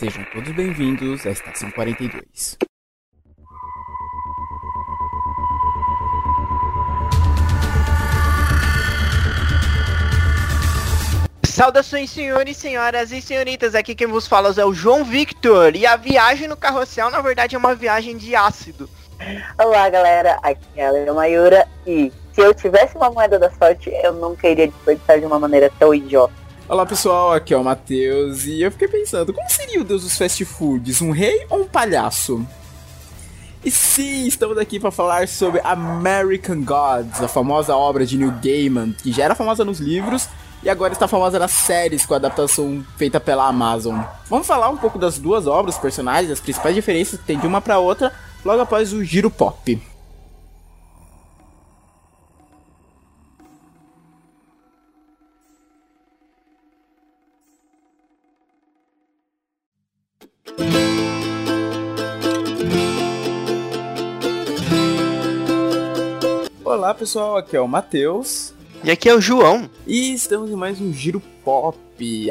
Sejam todos bem-vindos à Estação 42. Saudações, senhores, senhoras e senhoritas. Aqui quem vos fala é o João Victor. E a viagem no carrossel, na verdade, é uma viagem de ácido. Olá, galera. Aqui é a Leia Mayura. E se eu tivesse uma moeda da sorte, eu nunca iria desperdiçar de uma maneira tão idiota. Olá pessoal, aqui é o Matheus e eu fiquei pensando, como seria o deus dos fast foods? Um rei ou um palhaço? E sim, estamos aqui para falar sobre American Gods, a famosa obra de Neil Gaiman, que já era famosa nos livros e agora está famosa nas séries com a adaptação feita pela Amazon. Vamos falar um pouco das duas obras, personagens, as principais diferenças que tem de uma para outra, logo após o giro pop. Olá pessoal, aqui é o Matheus. E aqui é o João. E estamos em mais um Giro Pop,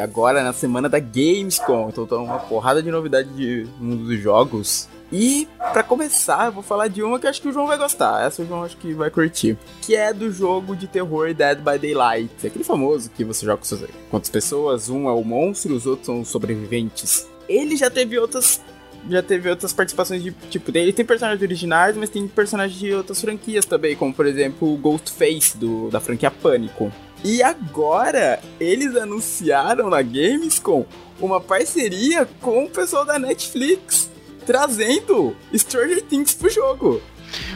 agora na semana da Gamescom. Então tem uma porrada de novidade de mundo dos jogos. E para começar, eu vou falar de uma que acho que o João vai gostar. Essa o João acho que vai curtir. Que é do jogo de terror Dead by Daylight. Aquele famoso que você joga com quantas pessoas, um é o monstro, os outros são os sobreviventes. Ele já teve outras já teve outras participações de tipo, ele tem personagens originais, mas tem personagens de outras franquias também, como por exemplo o Ghostface do, da franquia Pânico. E agora eles anunciaram na Gamescom uma parceria com o pessoal da Netflix, trazendo Stranger Things pro jogo.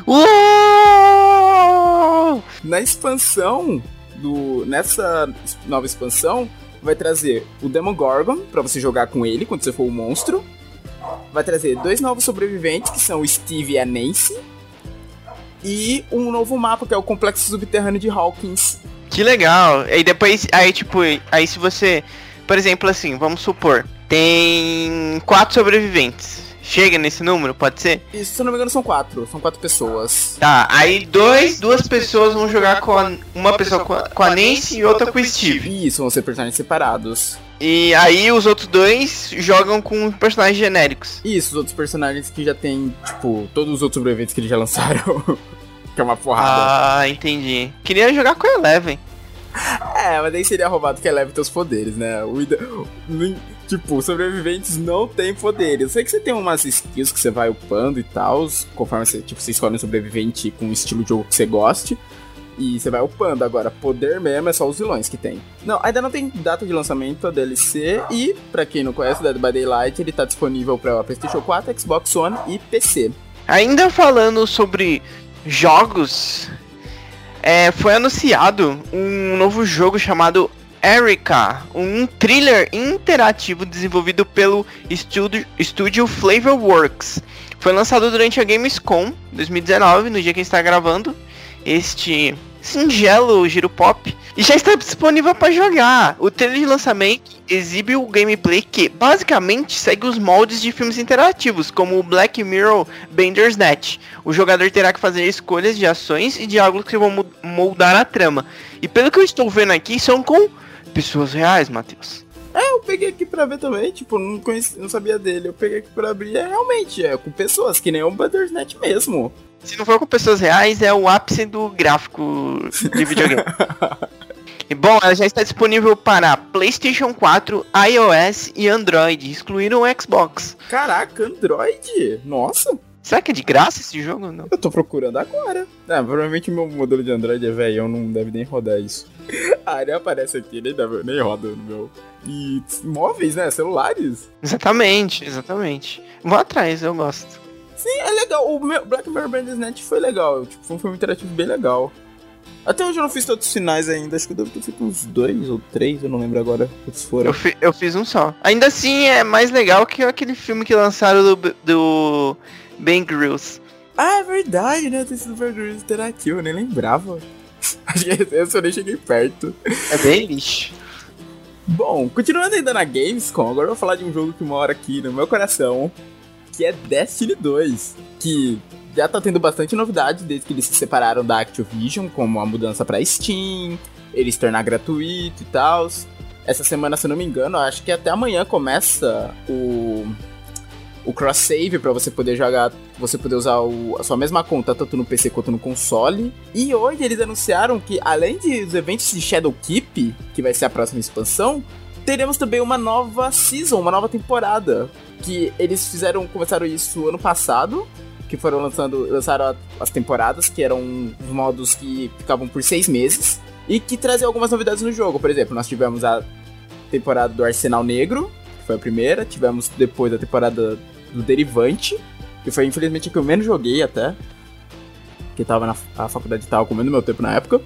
Uou! Na expansão do nessa nova expansão vai trazer o Demogorgon para você jogar com ele quando você for o um monstro vai trazer dois novos sobreviventes, que são o Steve e a Nancy, e um novo mapa, que é o Complexo Subterrâneo de Hawkins. Que legal! E depois, aí tipo, aí se você, por exemplo assim, vamos supor, tem quatro sobreviventes. Chega nesse número, pode ser? Isso, se eu não me engano, são quatro. São quatro pessoas. Tá, aí dois, duas pessoas vão jogar com a, uma pessoa com a, com a Nancy e outra com o Steve. Isso, vão ser personagens separados. E aí os outros dois jogam com personagens genéricos. Isso, os outros personagens que já tem, tipo, todos os outros sobreviventes que eles já lançaram. que é uma porrada. Ah, entendi. Queria jogar com a Eleven. É, mas daí seria roubado que tem os poderes, né? O, tipo, sobreviventes não têm poderes. Eu sei que você tem umas skills que você vai upando e tal, conforme você, tipo, você escolhe um sobrevivente com um estilo de jogo que você goste. E você vai upando. Agora, poder mesmo é só os vilões que tem. Não, ainda não tem data de lançamento a DLC. E, para quem não conhece, Dead by Daylight, ele tá disponível para PlayStation 4, Xbox One e PC. Ainda falando sobre jogos, é, foi anunciado um novo jogo chamado Erika, um thriller interativo desenvolvido pelo estúdio, estúdio Flavorworks. Foi lançado durante a Gamescom 2019, no dia que está gravando este singelo giro pop e já está disponível para jogar. O trailer de lançamento exibe o gameplay que basicamente segue os moldes de filmes interativos, como o Black Mirror Bender's Net. O jogador terá que fazer escolhas de ações e diálogos que vão moldar a trama. E pelo que eu estou vendo aqui, são com pessoas reais, Matheus. Eu peguei aqui pra ver também, tipo, não, conheci, não sabia dele. Eu peguei aqui pra abrir, é realmente, é com pessoas, que nem o Bender's Net mesmo. Se não for com pessoas reais, é o ápice do gráfico de videogame. e bom, ela já está disponível para PlayStation 4, iOS e Android, excluindo o Xbox. Caraca, Android? Nossa! Será que é de graça esse jogo? Não. Eu tô procurando agora. É, provavelmente meu modelo de Android é velho, não deve nem rodar isso. ah, ele aparece aqui, nem, deve, nem roda no meu. E móveis, né? Celulares. Exatamente, exatamente. Vou atrás, eu gosto. Sim, é legal. O Black Mirror Bandersnatch foi legal. Tipo, foi um filme interativo bem legal. Até hoje eu não fiz todos os finais ainda. Acho que eu devo ter feito uns dois ou três, eu não lembro agora quantos foram. Eu, fi, eu fiz um só. Ainda assim, é mais legal que aquele filme que lançaram do, do Ben Grills. Ah, é verdade, né? Tem sido Ben Grills interativo, eu nem lembrava. Acho que eu só nem cheguei perto. É bem lixo. Bom, continuando ainda na Gamescom, agora eu vou falar de um jogo que mora aqui no meu coração que é Destiny 2, que já tá tendo bastante novidade desde que eles se separaram da Activision, como a mudança para Steam, eles tornar gratuito e tal. essa semana, se eu não me engano, acho que até amanhã começa o o cross save para você poder jogar, você poder usar o, a sua mesma conta tanto no PC quanto no console. E hoje eles anunciaram que além dos eventos de Shadow Keep, que vai ser a próxima expansão, teremos também uma nova season, uma nova temporada, que eles fizeram, começaram isso ano passado, que foram lançando, lançaram as temporadas, que eram modos que ficavam por seis meses e que traziam algumas novidades no jogo. Por exemplo, nós tivemos a temporada do Arsenal Negro, que foi a primeira, tivemos depois a temporada do Derivante, que foi infelizmente a que eu menos joguei até, que tava na a faculdade tava comendo meu tempo na época.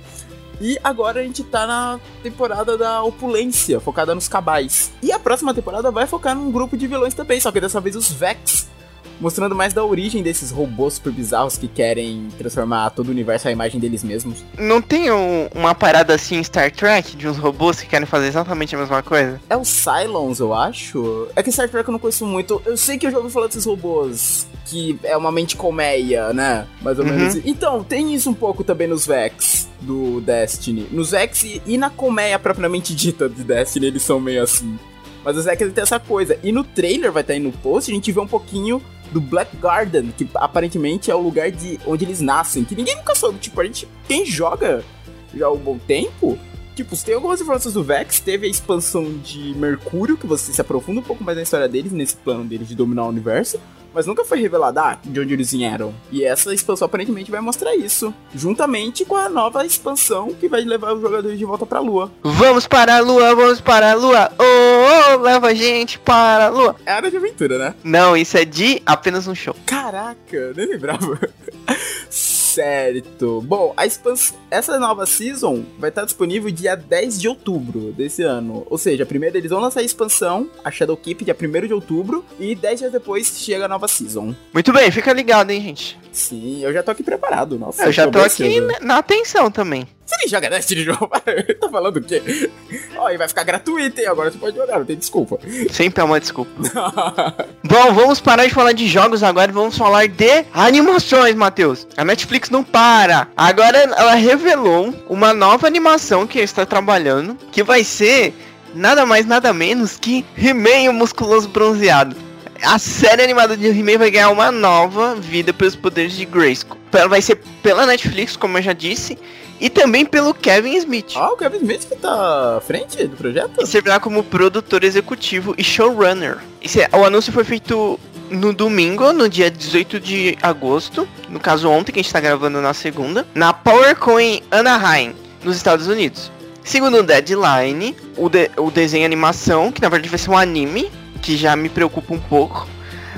E agora a gente tá na temporada da opulência, focada nos cabais. E a próxima temporada vai focar num grupo de vilões também, só que dessa vez os Vex, mostrando mais da origem desses robôs super bizarros que querem transformar todo o universo à imagem deles mesmos. Não tem um, uma parada assim em Star Trek de uns robôs que querem fazer exatamente a mesma coisa? É o Cylons, eu acho. É que Star Trek eu não conheço muito. Eu sei que eu já ouvi falar desses robôs que é uma mente colmeia, né? Mais ou uhum. menos. Então, tem isso um pouco também nos Vex do Destiny. Nos Vex e, e na colmeia propriamente dita de Destiny, eles são meio assim. Mas o Zack ele tem essa coisa. E no trailer, vai estar aí no post, a gente vê um pouquinho do Black Garden, que aparentemente é o lugar de onde eles nascem, que ninguém nunca soube. Tipo, a gente, quem joga já há um bom tempo, tipo, tem algumas informações do Vex, teve a expansão de Mercúrio, que você se aprofunda um pouco mais na história deles, nesse plano deles de dominar o universo mas nunca foi revelado ah, de onde eles vieram. E essa expansão aparentemente vai mostrar isso, juntamente com a nova expansão que vai levar os jogadores de volta pra Lua. Vamos para a Lua, vamos para a Lua. Oh, oh leva a gente para a Lua. É área de aventura, né? Não, isso é de apenas um show. Caraca, nem lembrava. Certo. Bom, a expansão, essa nova season vai estar disponível dia 10 de outubro desse ano. Ou seja, primeiro eles vão lançar a expansão, a Shadow Keep, dia 1 de outubro, e 10 dias depois chega a nova season. Muito bem, fica ligado, hein, gente. Sim, eu já tô aqui preparado. Nossa, eu já tô aqui na atenção também. Você nem joga Destiny de novo? tá falando o quê? Ó, e vai ficar gratuito, hein? Agora você pode jogar, não tem desculpa. Sempre é uma desculpa. Bom, vamos parar de falar de jogos agora e vamos falar de animações, Matheus. A Netflix não para. Agora ela revelou uma nova animação que está trabalhando, que vai ser nada mais nada menos que He-Man o musculoso bronzeado. A série animada de He-Man vai ganhar uma nova vida pelos poderes de Grayskull. Ela vai ser pela Netflix, como eu já disse, e também pelo Kevin Smith. Ah, o Kevin Smith que tá à frente do projeto? E servirá como produtor executivo e showrunner. É, o anúncio foi feito no domingo, no dia 18 de agosto, no caso ontem, que a gente tá gravando na segunda, na PowerCoin Anaheim, nos Estados Unidos. Segundo o Deadline, o, de, o desenho animação, que na verdade vai ser um anime, que já me preocupa um pouco.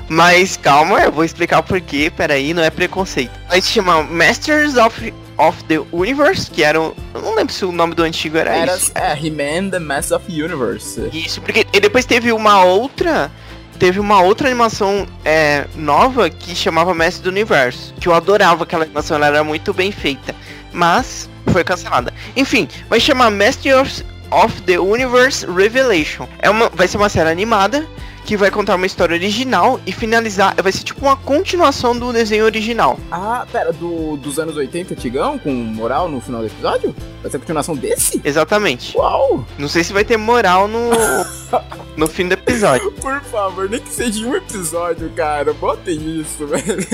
Mas calma, eu vou explicar o porquê, peraí, não é preconceito. Vai se chama Masters of of the Universe, que era. Um, não lembro se o nome do antigo era, era isso. É, He-Man The Master of the Universe. Isso, porque e depois teve uma outra. Teve uma outra animação é, nova que chamava Mestre do Universo. Que eu adorava aquela animação, ela era muito bem feita. Mas foi cancelada. Enfim, vai chamar Master of, of the Universe Revelation. É uma, vai ser uma série animada que vai contar uma história original e finalizar. Vai ser tipo uma continuação do desenho original. Ah, pera, do, dos anos 80, Tigão, com moral no final do episódio? Vai ser a continuação desse? Exatamente. Uau! Não sei se vai ter moral no. no fim do episódio. Por favor, nem que seja um episódio, cara. Botem isso, velho.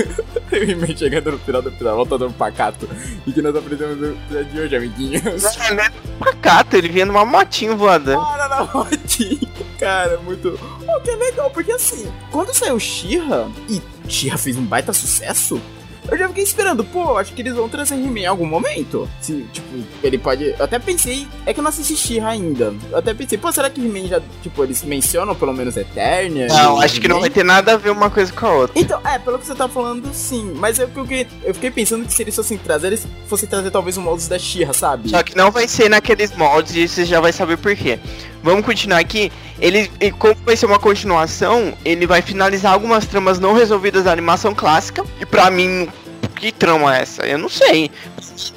Eu chegando no final do episódio, voltando um pacato. E que nós aprendemos no episódio de hoje, amiguinhos. Não, é pacato, ele vinha numa motinho voador. Para na motinho, cara, muito. O que é legal, porque assim, quando saiu Shira e Shira fez um baita sucesso, eu já fiquei esperando, pô, acho que eles vão trazer He-Man em algum momento. Se, tipo, ele pode. Eu até pensei. É que eu não assisti She-Ra ainda. Eu até pensei, pô, será que He-Man já. Tipo, eles mencionam pelo menos Eternia? Não, acho que não vai ter nada a ver uma coisa com a outra. Então, é, pelo que você tá falando, sim. Mas eu, eu, eu fiquei pensando que se eles fossem trazer, eles fossem trazer talvez um moldes da She-Ra, sabe? Só que não vai ser naqueles moldes e você já vai saber por quê. Vamos continuar aqui. Ele, como vai ser uma continuação, ele vai finalizar algumas tramas não resolvidas da animação clássica. E pra mim, que trama é essa? Eu não sei.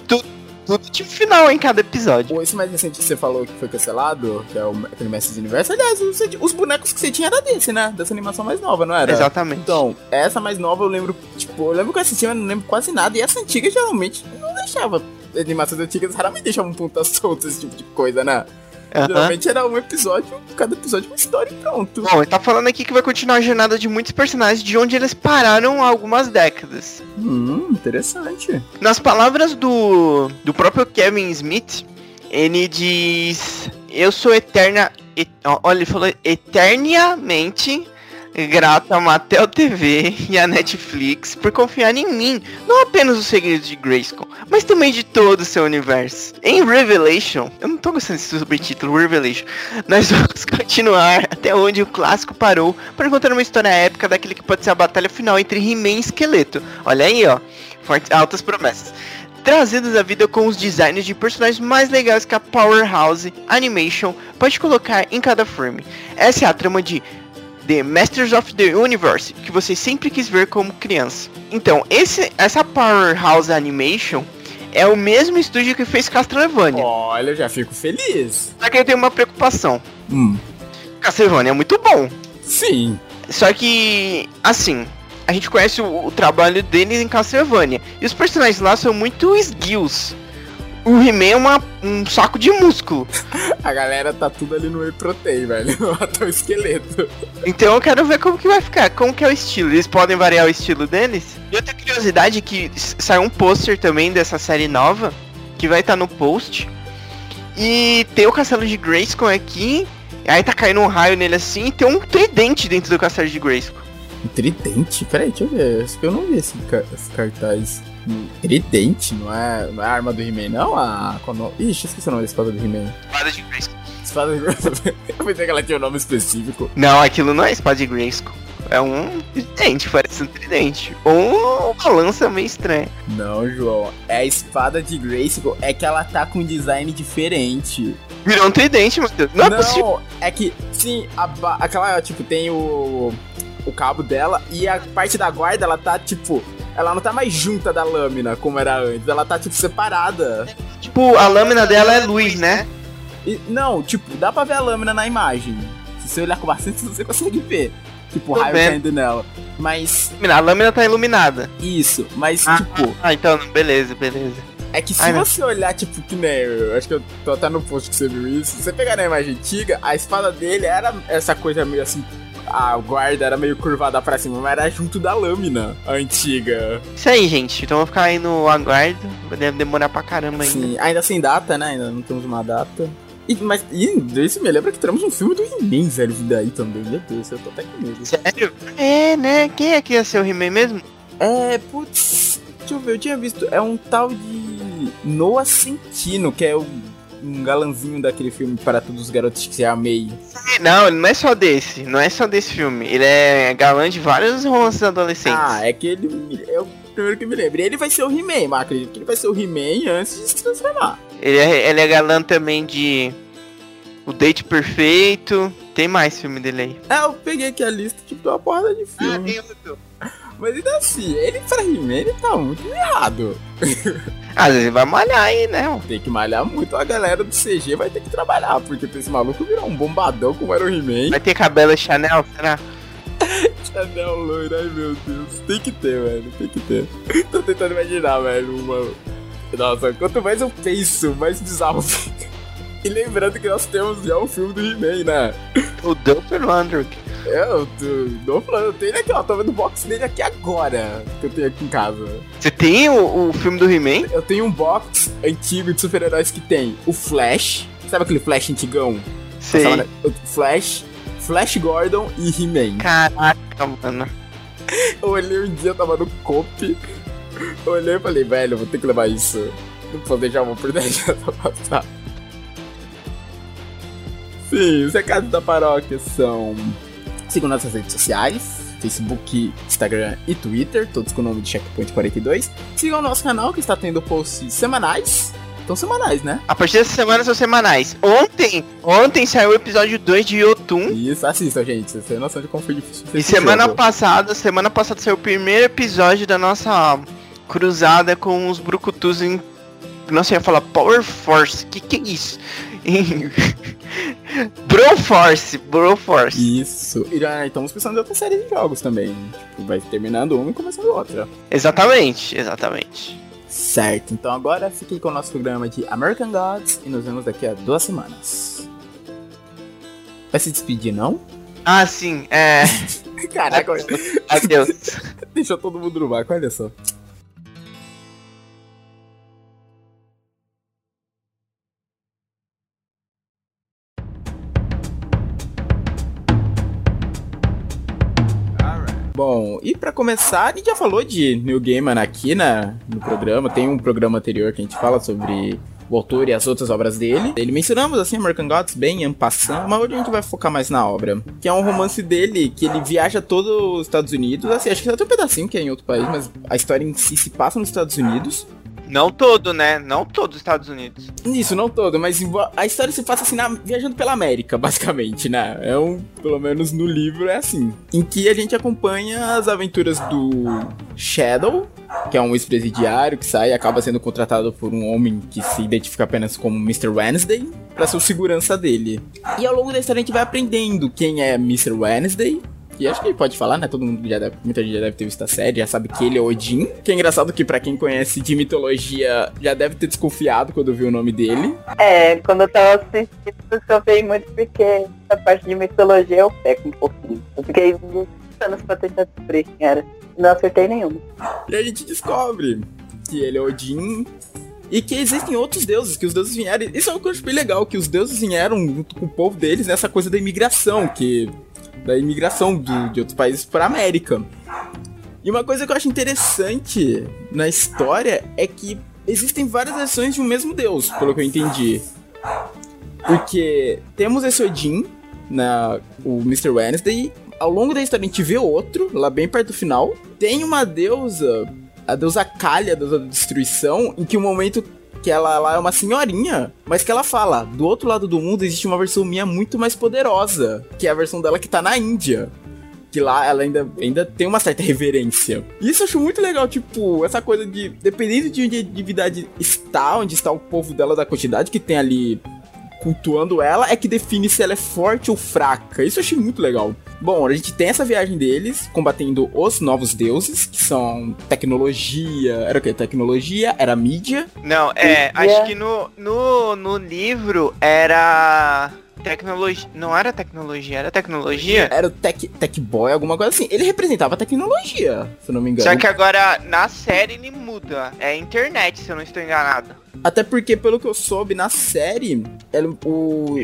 Tudo, tudo tipo final em cada episódio. Esse mais recente que você falou que foi cancelado, que é o, aquele Mestres Universo, aliás, os, os, bonecos que você tinha era desse, né? Dessa animação mais nova, não era? Exatamente. Então, essa mais nova eu lembro, tipo, eu lembro que eu assisti, mas não lembro quase nada. E essa antiga geralmente não deixava. Animações antigas raramente deixavam pontas soltas, esse tipo de coisa, né? Geralmente era um episódio, cada episódio uma história e pronto. Bom, ele tá falando aqui que vai continuar a jornada de muitos personagens de onde eles pararam há algumas décadas. Hum, interessante. Nas palavras do, do próprio Kevin Smith, ele diz: Eu sou eterna. et- olha, ele falou eternamente grato à Mattel TV e à Netflix por confiar em mim, não apenas os segredos de Grayskull, mas também de todo o seu universo. Em Revelation, eu não tô gostando desse subtítulo, Revelation, nós vamos continuar até onde o clássico parou para contar uma história épica daquele que pode ser a batalha final entre He-Man e Esqueleto. Olha aí, ó, fortes, altas promessas. Trazidas à vida com os designs de personagens mais legais que a Powerhouse Animation pode colocar em cada frame. Essa é a trama de The Masters of the Universe, que você sempre quis ver como criança. Então, esse, essa Powerhouse Animation é o mesmo estúdio que fez Castlevania. Olha, eu já fico feliz. Só que eu tenho uma preocupação. Hum, Castlevania é muito bom. sim. Só que, assim, a gente conhece o, o trabalho deles em Castlevania. E os personagens lá são muito esguios. O He-Man é uma- um saco de músculo. A galera tá tudo ali no Whey Protein, velho. Até o esqueleto. Então eu quero ver como que vai ficar, como que é o estilo. Eles podem variar o estilo deles? E outra curiosidade é que saiu um pôster também dessa série nova, que vai estar no post. E tem o castelo de Grayskull aqui, aí tá caindo um raio nele assim, e tem um tridente dentro do castelo de Grayskull. Um tridente? Peraí, deixa eu ver. Acho que eu não vi esse, ca- esse cartaz. Um Tridente? Não é, não é a arma do He-Man, não? A. qual no- Ixi, esqueci o nome da espada do He-Man. Espada de Grayskull. Espada do Eu pensei que ela tinha um nome específico. Não, aquilo não é espada de Grayskull. É um tridente, parece um tridente. Ou uma lança meio estranha. Não, João. É a espada de Grayskull. É que ela tá com um design diferente. Virou um tridente, meu Deus. Não, é possível. é que, sim, a aquela, tipo, tem o. O cabo dela e a parte da guarda, ela tá, tipo. Ela não tá mais junta da lâmina como era antes. Ela tá, tipo, separada. Tipo, a lâmina dela é luz, né? E- não, tipo, dá pra ver a lâmina na imagem. Se você olhar com bastante, você consegue ver. Tipo, Tô raio vendo. caindo nela. Mas, A lâmina tá iluminada. isso. Mas, Ah. tipo, Ah, então, beleza, beleza. é que se Ai, não. você olhar, tipo, que nem. Eu acho que eu tô até no post que você viu isso. Se você pegar na imagem antiga, a espada dele era essa coisa meio assim. A guarda era meio curvada pra cima, mas era junto da lâmina antiga. Isso aí, gente. Então eu vou ficar aí no aguardo. Deve demorar pra caramba ainda. Sim, ainda sem data, né? Ainda não temos uma data. E, mas e, isso me lembra que teremos um filme do He-Man, velho, vindo aí também. Meu Deus, eu tô até com medo. Sério? É, né? Quem é que ia ser o He-Man mesmo? É, putz, deixa eu ver, eu tinha visto. É um tal de Noah Centino, que é o, um galanzinho daquele filme para todos os garotos que se amei. Não, ele não é só desse. Não é só desse filme. Ele é galã de vários romances adolescentes. Ah, é que ele é o primeiro que me lembro. E ele vai ser o He-Man, mas acredito que ele vai ser o He-Man antes de se transformar. Ele, é, ele é galã também de. O Date Perfeito. Tem mais filme dele aí. É, eu peguei aqui a lista, tipo, de uma porrada de filme. outro. Mas ainda assim, ele pra He-Man, ele tá muito errado. Às vezes vai malhar aí, né? Tem que malhar muito, a galera do CG vai ter que trabalhar, porque esse maluco virar um bombadão como era o He-Man. Vai ter cabelo Chanel, será? Chanel loiro, ai meu Deus. Tem que ter, velho, tem que ter. Tô tentando imaginar, velho, uma... Nossa, quanto mais eu penso, mais bizarro fica. E lembrando que nós temos já um filme do He-Man, né? O Android. Eu tô, tô falando, eu tenho ele aqui, ó, tô vendo o box dele aqui agora, que eu tenho aqui em casa. Você tem o, o filme do He-Man? Eu tenho um box antigo de super-heróis que tem o Flash, sabe aquele Flash antigão? Sei. Passava na- o Flash, Flash Gordon e He-Man. Caraca, mano. Eu olhei um dia, tava no COP, eu olhei e falei, velho, vou ter que levar isso. Não posso deixar uma oportunidade passar. Sim, os recados da paróquia são... Sigam nossas redes sociais, Facebook, Instagram e Twitter, todos com o nome de Checkpoint 42. Sigam o nosso canal, que está tendo posts semanais. Então semanais, né? A partir dessa semana são semanais. Ontem, ontem saiu o episódio 2 de Yotun. Isso, assistam, gente. Vocês têm noção de como foi difícil. E semana jogo. passada, semana passada saiu o primeiro episódio da nossa cruzada com os brucutus em. Nossa, eu ia falar Power Force. Que que é isso? Em- Bro Force, Bro Force. Isso. E já estamos pensando em outra série de jogos também. Tipo, vai terminando uma e começando outra. Exatamente, exatamente. Certo, então agora fiquem com o nosso programa de American Gods e nos vemos daqui a duas semanas. vai se despedir, não? Ah, sim, é. Caraca, Adeus. deixou todo mundo no barco, olha só. Pra começar, a gente já falou de New Gaiman aqui na, no programa. Tem um programa anterior que a gente fala sobre o autor e as outras obras dele. Ele mencionamos assim American Gods bem en passant, mas hoje a gente vai focar mais na obra, que é um romance dele que ele viaja todo os Estados Unidos, assim, acho que tem um pedacinho que é em outro país, mas a história em si se passa nos Estados Unidos. Não todo, né? Não todos os Estados Unidos. Isso, não todo, mas a história se passa assim, na, viajando pela América, basicamente, né? É um, pelo menos no livro é assim. Em que a gente acompanha as aventuras do Shadow, que é um ex-presidiário que sai e acaba sendo contratado por um homem que se identifica apenas como Mr. Wednesday, para ser o segurança dele. E ao longo da história a gente vai aprendendo quem é Mr. Wednesday, e acho que ele pode falar, né? Todo mundo já deve, muita gente já deve ter visto a série, já sabe que ele é Odin. Que é engraçado que para quem conhece de mitologia já deve ter desconfiado quando viu o nome dele. É, quando eu tava assistindo, eu sofri muito porque essa parte de mitologia eu peco um pouquinho. Eu fiquei muitos anos pra tentar descobrir quem era. Não acertei nenhuma. E a gente descobre que ele é Odin, e que existem outros deuses, que os deuses vieram. Isso é uma coisa bem legal, que os deuses vieram junto com o povo deles nessa coisa da imigração, que da imigração do, de outros países para América. E uma coisa que eu acho interessante na história é que existem várias versões de um mesmo deus, pelo que eu entendi. Porque temos esse Odin, na, o Mr. Wednesday, ao longo da história a gente vê outro, lá bem perto do final. Tem uma deusa, a deusa Kalia, a deusa da destruição, em que o momento que ela, ela, é uma senhorinha, mas que ela fala: do outro lado do mundo existe uma versão minha muito mais poderosa, que é a versão dela que tá na Índia. Que lá ela ainda, ainda tem uma certa reverência. Isso eu acho muito legal, tipo, essa coisa de. Dependendo de onde a divindade está, onde está o povo dela, da quantidade que tem ali cultuando ela, é que define se ela é forte ou fraca. Isso eu achei muito legal. Bom, a gente tem essa viagem deles, combatendo os novos deuses, que são tecnologia. Era o que? Tecnologia? Era mídia? Não, é. Acho que no, no, no livro era. Tecnologia. Não era tecnologia, era tecnologia? Era o tech, tech Boy, alguma coisa assim. Ele representava tecnologia, se eu não me engano. Só que agora na série ele muda. É internet, se eu não estou enganado. Até porque, pelo que eu soube, na série, ele, o,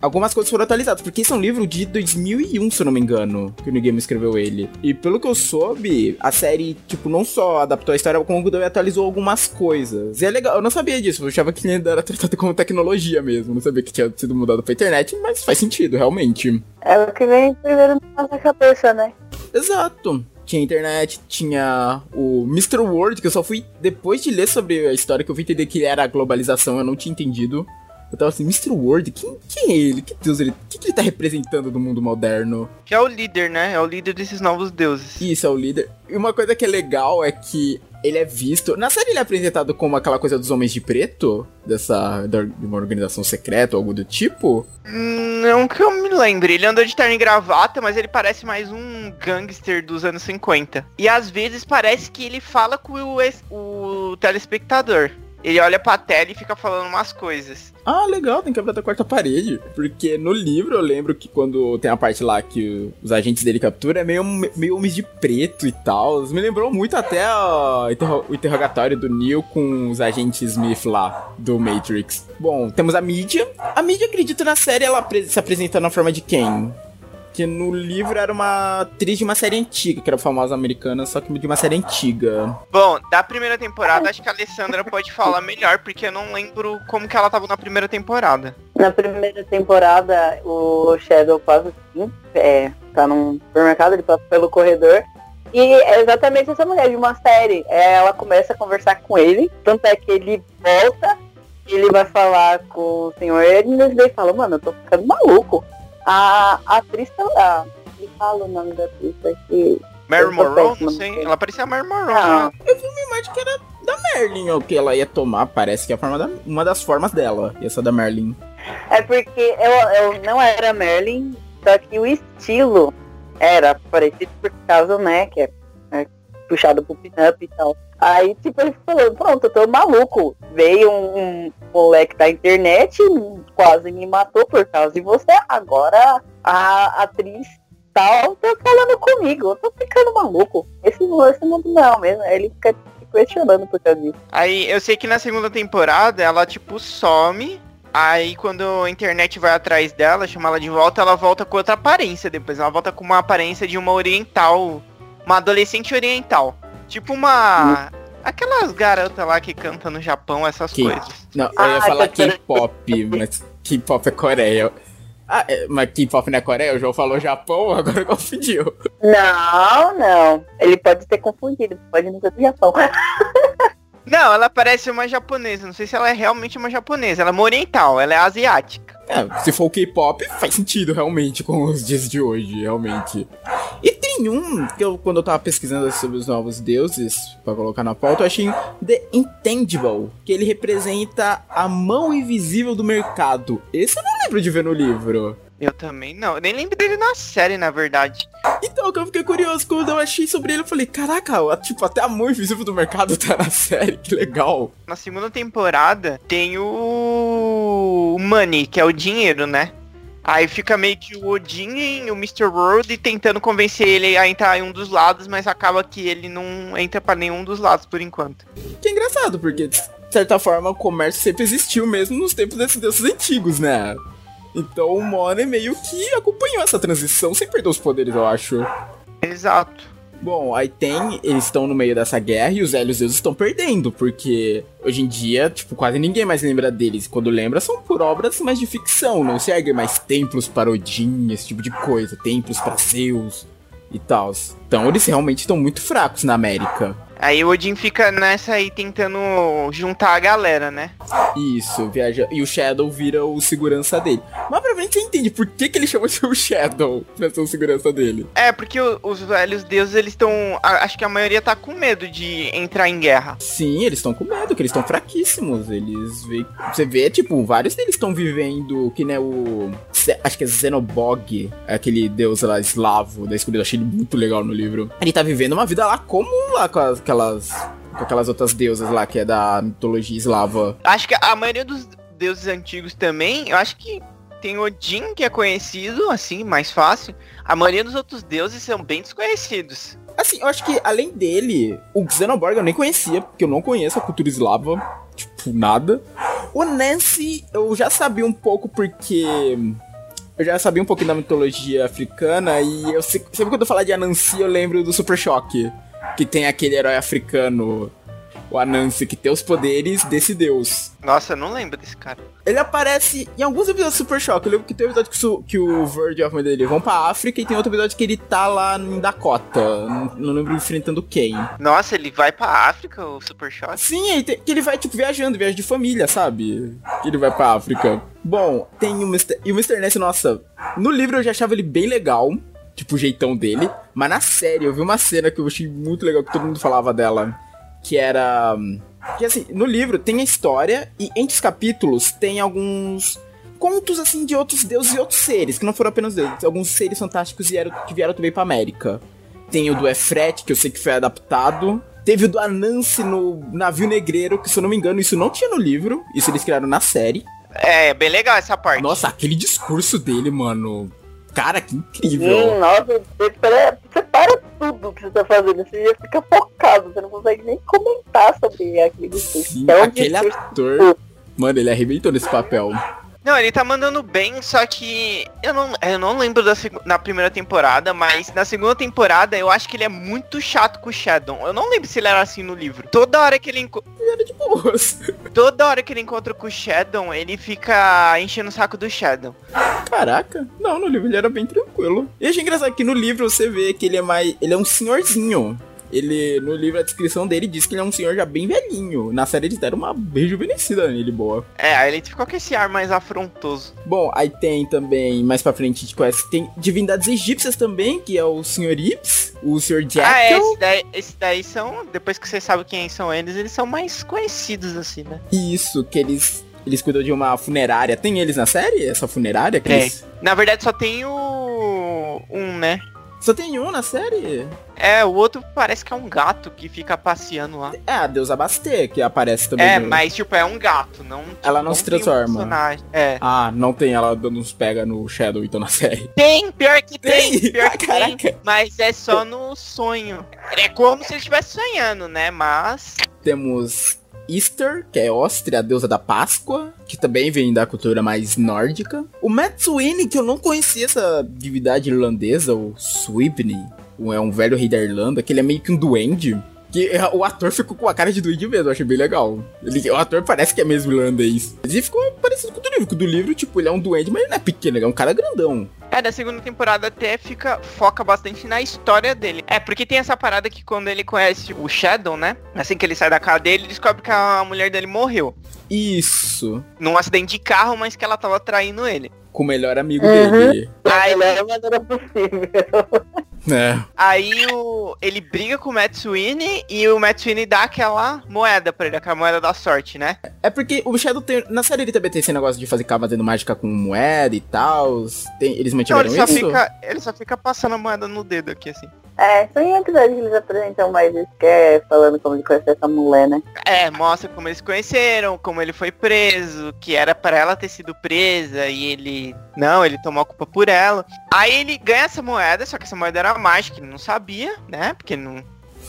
algumas coisas foram atualizadas, porque esse é um livro de 2001, se eu não me engano, que o New Game escreveu ele. E pelo que eu soube, a série, tipo, não só adaptou a história, como também atualizou algumas coisas. E é legal, eu não sabia disso, eu achava que era tratado como tecnologia mesmo, não sabia que tinha sido mudado pra internet, mas faz sentido, realmente. É o que vem primeiro na nossa cabeça, né? Exato tinha internet, tinha o Mr. World, que eu só fui depois de ler sobre a história que eu fui entender que era a globalização, eu não tinha entendido. Eu tava assim, Mr. World, quem, quem é ele? Que deus ele. O que, que, ele tá representando no mundo moderno? Que é o líder, né? É o líder desses novos deuses. Isso, é o líder. E uma coisa que é legal é que ele é visto. Na série ele é apresentado como aquela coisa dos homens de preto, dessa. de uma organização secreta ou algo do tipo. Não que eu me lembre. Ele anda de terno e gravata, mas ele parece mais um gangster dos anos 50. E às vezes parece que ele fala com o, o telespectador. Ele olha pra tela e fica falando umas coisas. Ah, legal, tem que abrir a quarta parede. Porque no livro eu lembro que quando tem a parte lá que os agentes dele capturam, é meio, meio homens de preto e tal. Me lembrou muito até o interrogatório do Neo com os agentes Smith lá, do Matrix. Bom, temos a mídia. A mídia, acredito, na série ela se apresenta na forma de quem? Que no livro era uma atriz de uma série antiga, que era famosa americana, só que de uma série antiga. Bom, da primeira temporada, acho que a Alessandra pode falar melhor, porque eu não lembro como que ela tava na primeira temporada. Na primeira temporada, o Shadow passa assim, é, tá num supermercado, ele passa pelo corredor, e é exatamente essa mulher de uma série. É, ela começa a conversar com ele, tanto é que ele volta, ele vai falar com o senhor Ernest e fala, mano, eu tô ficando maluco. A, a atriz, a, me fala o nome da atriz aqui. Mary Morrow, não sei. Ela parecia a Mary Morrow. Né? Eu vi uma imagem que era da Merlin, o que ela ia tomar, parece que é a forma da, uma das formas dela, essa da Merlin. É porque eu, eu não era Merlin, só que o estilo era parecido por causa, né, que é, é puxado pro pin-up e tal. Aí, tipo, ele falou, pronto, eu tô maluco. Veio um, um moleque da internet, quase me matou por causa de você. Agora a atriz tal tá falando comigo. Eu tô ficando maluco. Esse, esse mundo não mesmo. Ele fica questionando por causa disso. Aí eu sei que na segunda temporada ela tipo some. Aí quando a internet vai atrás dela, chama ela de volta, ela volta com outra aparência depois. Ela volta com uma aparência de uma oriental. Uma adolescente oriental. Tipo uma. Hum. Aquelas garotas lá que cantam no Japão, essas que... coisas. Não, eu ia ah, falar K-pop, mas K-pop é Coreia. Ah, é, mas K-pop não é Coreia? O João falou Japão, agora confundiu. Não, não. Ele pode ter confundido, pode não ser do Japão. Não, ela parece uma japonesa. Não sei se ela é realmente uma japonesa. Ela é uma oriental, ela é asiática. É, se for K-pop, faz sentido realmente com os dias de hoje, realmente. E tem um que eu, quando eu tava pesquisando sobre os novos deuses, para colocar na pauta, eu achei The Intangible, que ele representa a mão invisível do mercado. Esse eu não lembro de ver no livro. Eu também não. Eu nem lembro dele na série, na verdade. Então, eu fiquei curioso quando eu achei sobre ele. Eu falei, caraca, tipo, até a mão invisível do mercado tá na série. Que legal. Na segunda temporada tem o Money, que é o dinheiro, né? Aí fica meio que o Odin e o Mr. World tentando convencer ele a entrar em um dos lados, mas acaba que ele não entra para nenhum dos lados por enquanto. Que é engraçado, porque de certa forma o comércio sempre existiu mesmo nos tempos desses deuses antigos, né? Então o Money meio que acompanhou essa transição sem perder os poderes, eu acho. Exato. Bom, aí tem. Eles estão no meio dessa guerra e os velhos deuses estão perdendo, porque hoje em dia, tipo, quase ninguém mais lembra deles. Quando lembra, são por obras mais de ficção. Não se ergue mais templos para Odin, esse tipo de coisa. Templos para Zeus e tal. Então eles realmente estão muito fracos na América. Aí o Odin fica nessa aí tentando juntar a galera, né? Isso, viaja. E o Shadow vira o segurança dele. Mas pra mim você entende por que, que ele chama de o Shadow pra ser o segurança dele. É, porque os velhos deuses, eles estão. Acho que a maioria tá com medo de entrar em guerra. Sim, eles estão com medo, que eles estão fraquíssimos. Eles vê. Você vê, tipo, vários deles estão vivendo. Que nem o. Acho que é Xenobog, aquele deus lá eslavo da escuridão. Achei ele muito legal no livro. Ele tá vivendo uma vida lá comum lá com as aquelas com aquelas outras deusas lá que é da mitologia eslava. Acho que a maioria dos deuses antigos também, eu acho que tem Odin que é conhecido, assim, mais fácil. A maioria dos outros deuses são bem desconhecidos. Assim, eu acho que além dele, o Xenoborg eu nem conhecia, porque eu não conheço a cultura eslava, tipo, nada. O Nancy eu já sabia um pouco porque eu já sabia um pouquinho da mitologia africana e eu sempre quando eu falar de Anansi eu lembro do Super Choque que tem aquele herói africano, o Anansi, que tem os poderes desse deus. Nossa, eu não lembro desse cara. Ele aparece em alguns episódios do Super Shock. Eu lembro que tem um episódio que, o, que o Verge e a família dele vão pra África e tem outro episódio que ele tá lá em Dakota. Não, não lembro enfrentando quem. Nossa, ele vai pra África, o Super Shock? Sim, ele tem, que ele vai, tipo, viajando, viagem de família, sabe? Que ele vai pra África. Bom, tem o Mr. E o Mr. Ness, nossa, no livro eu já achava ele bem legal tipo, o jeitão dele. Mas na série, eu vi uma cena que eu achei muito legal, que todo mundo falava dela. Que era. Que assim, no livro tem a história, e entre os capítulos tem alguns contos assim de outros deuses e outros seres, que não foram apenas deuses, alguns seres fantásticos vieram, que vieram também pra América. Tem o do Efret, que eu sei que foi adaptado. Teve o do Anansi no navio negreiro, que se eu não me engano, isso não tinha no livro, isso eles criaram na série. É, bem legal essa parte. Nossa, aquele discurso dele, mano. Cara, que incrível. Hum, nossa, você para, você para tudo que você tá fazendo. Você já fica focado. Você não consegue nem comentar sobre aquele. Sim, é aquele ator. Mano, ele arrebentou nesse papel. Não, ele tá mandando bem, só que eu não, eu não lembro da na primeira temporada, mas na segunda temporada eu acho que ele é muito chato com o Shadow. Eu não lembro se ele era assim no livro. Toda hora que ele encontra. era de boas. Toda hora que ele encontra com o Shadow, ele fica enchendo o saco do Shadow. Caraca, não, no livro ele era bem tranquilo. E achei engraçado que no livro você vê que ele é mais. Ele é um senhorzinho. Ele, no livro, a descrição dele diz que ele é um senhor já bem velhinho. Na série eles deram uma rejuvenescida nele, boa. É, aí ele ficou com esse ar mais afrontoso. Bom, aí tem também, mais pra frente, gente conhece, tem divindades egípcias também, que é o Sr. Ips, o Sr. Jackal. Ah, é, esse daí, esse daí são, depois que você sabe quem são eles, eles são mais conhecidos, assim, né? Isso, que eles eles cuidam de uma funerária. Tem eles na série? Essa funerária? Que é. Eles... Na verdade, só tem o. Um, né? Só tem um na série? É, o outro parece que é um gato que fica passeando lá. É, a deusa Bastê, que aparece também. É, no- mas tipo, é um gato, não. tipo, Ela não se tem um transforma. personagem. É. Ah, não tem ela dando uns pega no Shadow, então, na série. Tem, pior que tem, Tem? pior que tem. Caraca. Mas é só no sonho. É como se ele estivesse sonhando, né? Mas. Temos Easter, que é Óstria, a deusa da Páscoa, que também vem da cultura mais nórdica. O Matsuine, que eu não conhecia essa divindade irlandesa, o Swibney, é um velho rei da Irlanda, que ele é meio que um duende. Que é, o ator ficou com a cara de duende mesmo, eu achei bem legal. Ele, o ator parece que é mesmo irlandês. E ficou parecido com o do livro, que o do livro, tipo, ele é um duende, mas ele não é pequeno, ele é um cara grandão. É, da segunda temporada até fica. foca bastante na história dele. É, porque tem essa parada que quando ele conhece o Shadow, né? Assim que ele sai da cadeia, ele descobre que a mulher dele morreu. Isso. Num acidente de carro, mas que ela tava traindo ele. Com o melhor amigo Uhum. dele. Aí- melhor maneira possível. É. Aí o, ele briga com o Matsuine e o Matsuine dá aquela moeda pra ele, aquela moeda da sorte, né? É porque o Shadow tem. Na série ele também tem esse negócio de fazer fazendo mágica com moeda e tal. Tem, eles mantiveram ele só, isso? fica, ele só fica passando a moeda no dedo aqui, assim. É, só em episódio que eles apresentam mais isso, que é falando como ele conheceu essa mulher, né? É, mostra como eles se conheceram, como ele foi preso, que era pra ela ter sido presa e ele. Não, ele tomou a culpa por ela. Aí ele ganha essa moeda, só que essa moeda era mágica, ele não sabia, né? Porque não.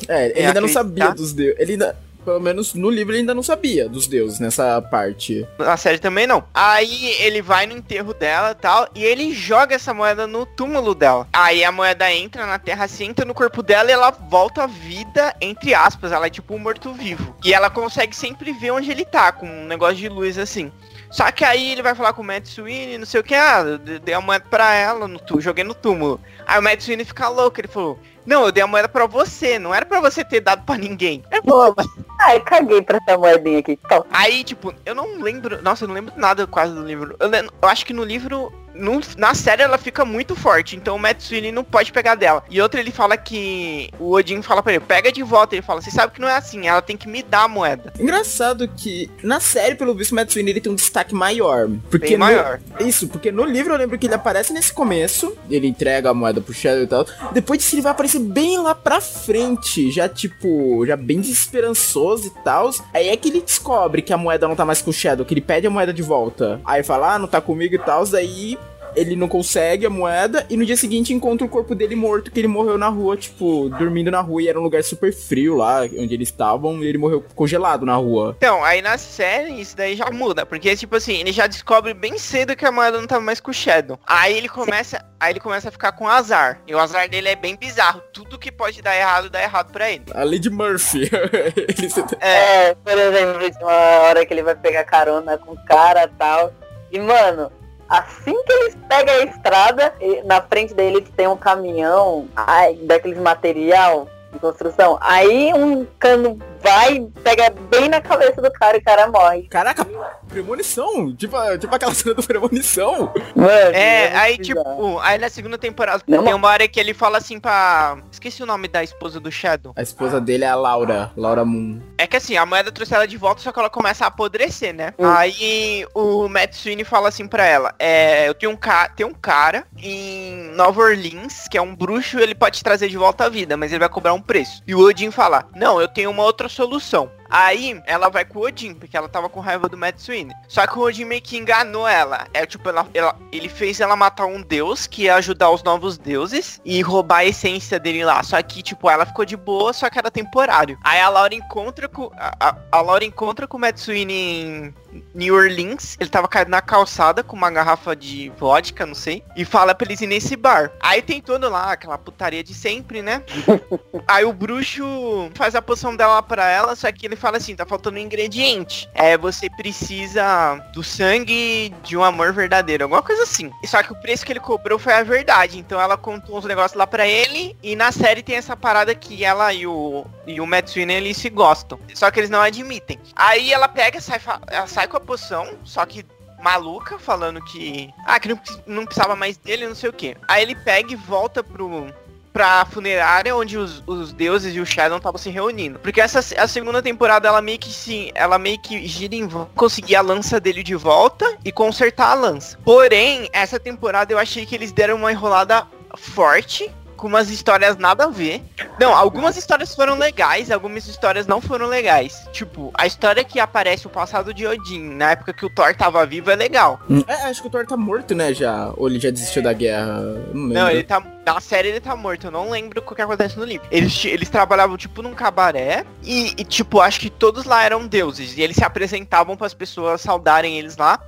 É, ele É, ainda não sabia dos deuses. Ele ainda. Pelo menos no livro ele ainda não sabia dos deuses nessa parte. Na série também não. Aí ele vai no enterro dela e tal, e ele joga essa moeda no túmulo dela. Aí a moeda entra na terra, se entra no corpo dela e ela volta à vida, entre aspas. Ela é tipo um morto-vivo. E ela consegue sempre ver onde ele tá, com um negócio de luz assim. Só que aí ele vai falar com o Matsuine, não sei o que, ah, dei a moeda pra ela, no tu, joguei no túmulo. Aí o Matsuine fica louco, ele falou, não, eu dei a moeda pra você, não era pra você ter dado pra ninguém. É Pô, ai, caguei pra essa moedinha aqui. Tó. Aí, tipo, eu não lembro. Nossa, eu não lembro nada quase do livro. Eu, eu acho que no livro. No- na série ela fica muito forte, então o Matsui não pode pegar dela. E outra ele fala que. O Odin fala pra ele, pega de volta. Ele fala, você sabe que não é assim, ela tem que me dar a moeda. Engraçado que na série, pelo visto, o Matsuine ele tem um destaque maior. Porque Bem no- maior. Isso, porque no livro eu lembro que ele aparece nesse começo, ele entrega a moeda pro Shadow e tal. Depois disso ele vai aparecer bem lá pra frente, já tipo, já bem desesperançoso e tal. Aí é que ele descobre que a moeda não tá mais com o Shadow, que ele pede a moeda de volta. Aí fala, ah, não tá comigo e tal. Aí ele não consegue a moeda e no dia seguinte encontra o corpo dele morto, que ele morreu na rua, tipo, dormindo na rua e era um lugar super frio lá onde eles estavam e ele morreu congelado na rua. Então, aí na série isso daí já muda, porque tipo assim, ele já descobre bem cedo que a moeda não tava mais com o Shadow. Aí ele começa, aí ele começa a ficar com azar. E o azar dele é bem bizarro. Tudo que pode dar errado dá errado pra ele. A Lady Murphy. É, É, por exemplo, de uma hora que ele vai pegar carona com o cara e tal. E, mano, assim que eles pegam a estrada, na frente deles tem um caminhão ai, daqueles material de construção. Aí um cano vai, pega bem na cabeça do cara e o cara morre. Caraca, premonição! Tipo, tipo aquela cena do premonição. Mano, É, aí bizarro. tipo, aí na segunda temporada Não, tem uma hora que ele fala assim pra. Esqueci o nome da esposa do Shadow. A esposa dele é a Laura, Laura Moon. É que assim, a moeda trouxe ela de volta, só que ela começa a apodrecer, né? Hum. Aí o Matsui fala assim pra ela, é, eu tenho um, ca tem um cara em Nova Orleans, que é um bruxo, ele pode te trazer de volta à vida, mas ele vai cobrar um preço. E o Odin fala, não, eu tenho uma outra solução. Aí ela vai com o Odin, porque ela tava com raiva do Matsui. Só que o Odin meio que enganou ela. É tipo, ela, ela- ele fez ela matar um deus que ia ajudar os novos deuses e roubar a essência dele lá. Só que, tipo, ela ficou de boa, só que era temporário. Aí a Laura encontra com. A, a- a Laura encontra com o Matsui em New Orleans. Ele tava caído na calçada com uma garrafa de vodka, não sei. E fala pra eles ir nesse bar. Aí tem todo lá, aquela putaria de sempre, né? Aí o bruxo faz a poção dela pra ela, só que ele fala assim, tá faltando um ingrediente. É, você precisa do sangue de um amor verdadeiro, alguma coisa assim. Só que o preço que ele cobrou foi a verdade. Então ela contou uns negócios lá pra ele. E na série tem essa parada que ela e o, e o Matsune, eles se gostam. Só que eles não admitem. Aí ela pega, sai, ela sai com a poção, só que maluca, falando que. Ah, que não, não precisava mais dele, não sei o que. Aí ele pega e volta pro. Pra funerária onde os, os deuses e o Shadow estavam se reunindo. Porque essa a segunda temporada ela meio que se. Ela meio que gira em. Conseguir a lança dele de volta e consertar a lança. Porém, essa temporada eu achei que eles deram uma enrolada forte com umas histórias nada a ver. Não, algumas histórias foram legais, algumas histórias não foram legais. Tipo, a história que aparece o passado de Odin, na época que o Thor tava vivo, é legal. É, acho que o Thor tá morto, né, já. Ou ele já desistiu da guerra. Não, não ele tá. Na série ele tá morto, eu não lembro o que acontece no livro. Eles, eles trabalhavam, tipo, num cabaré. E, e, tipo, acho que todos lá eram deuses. E eles se apresentavam para as pessoas saudarem eles lá.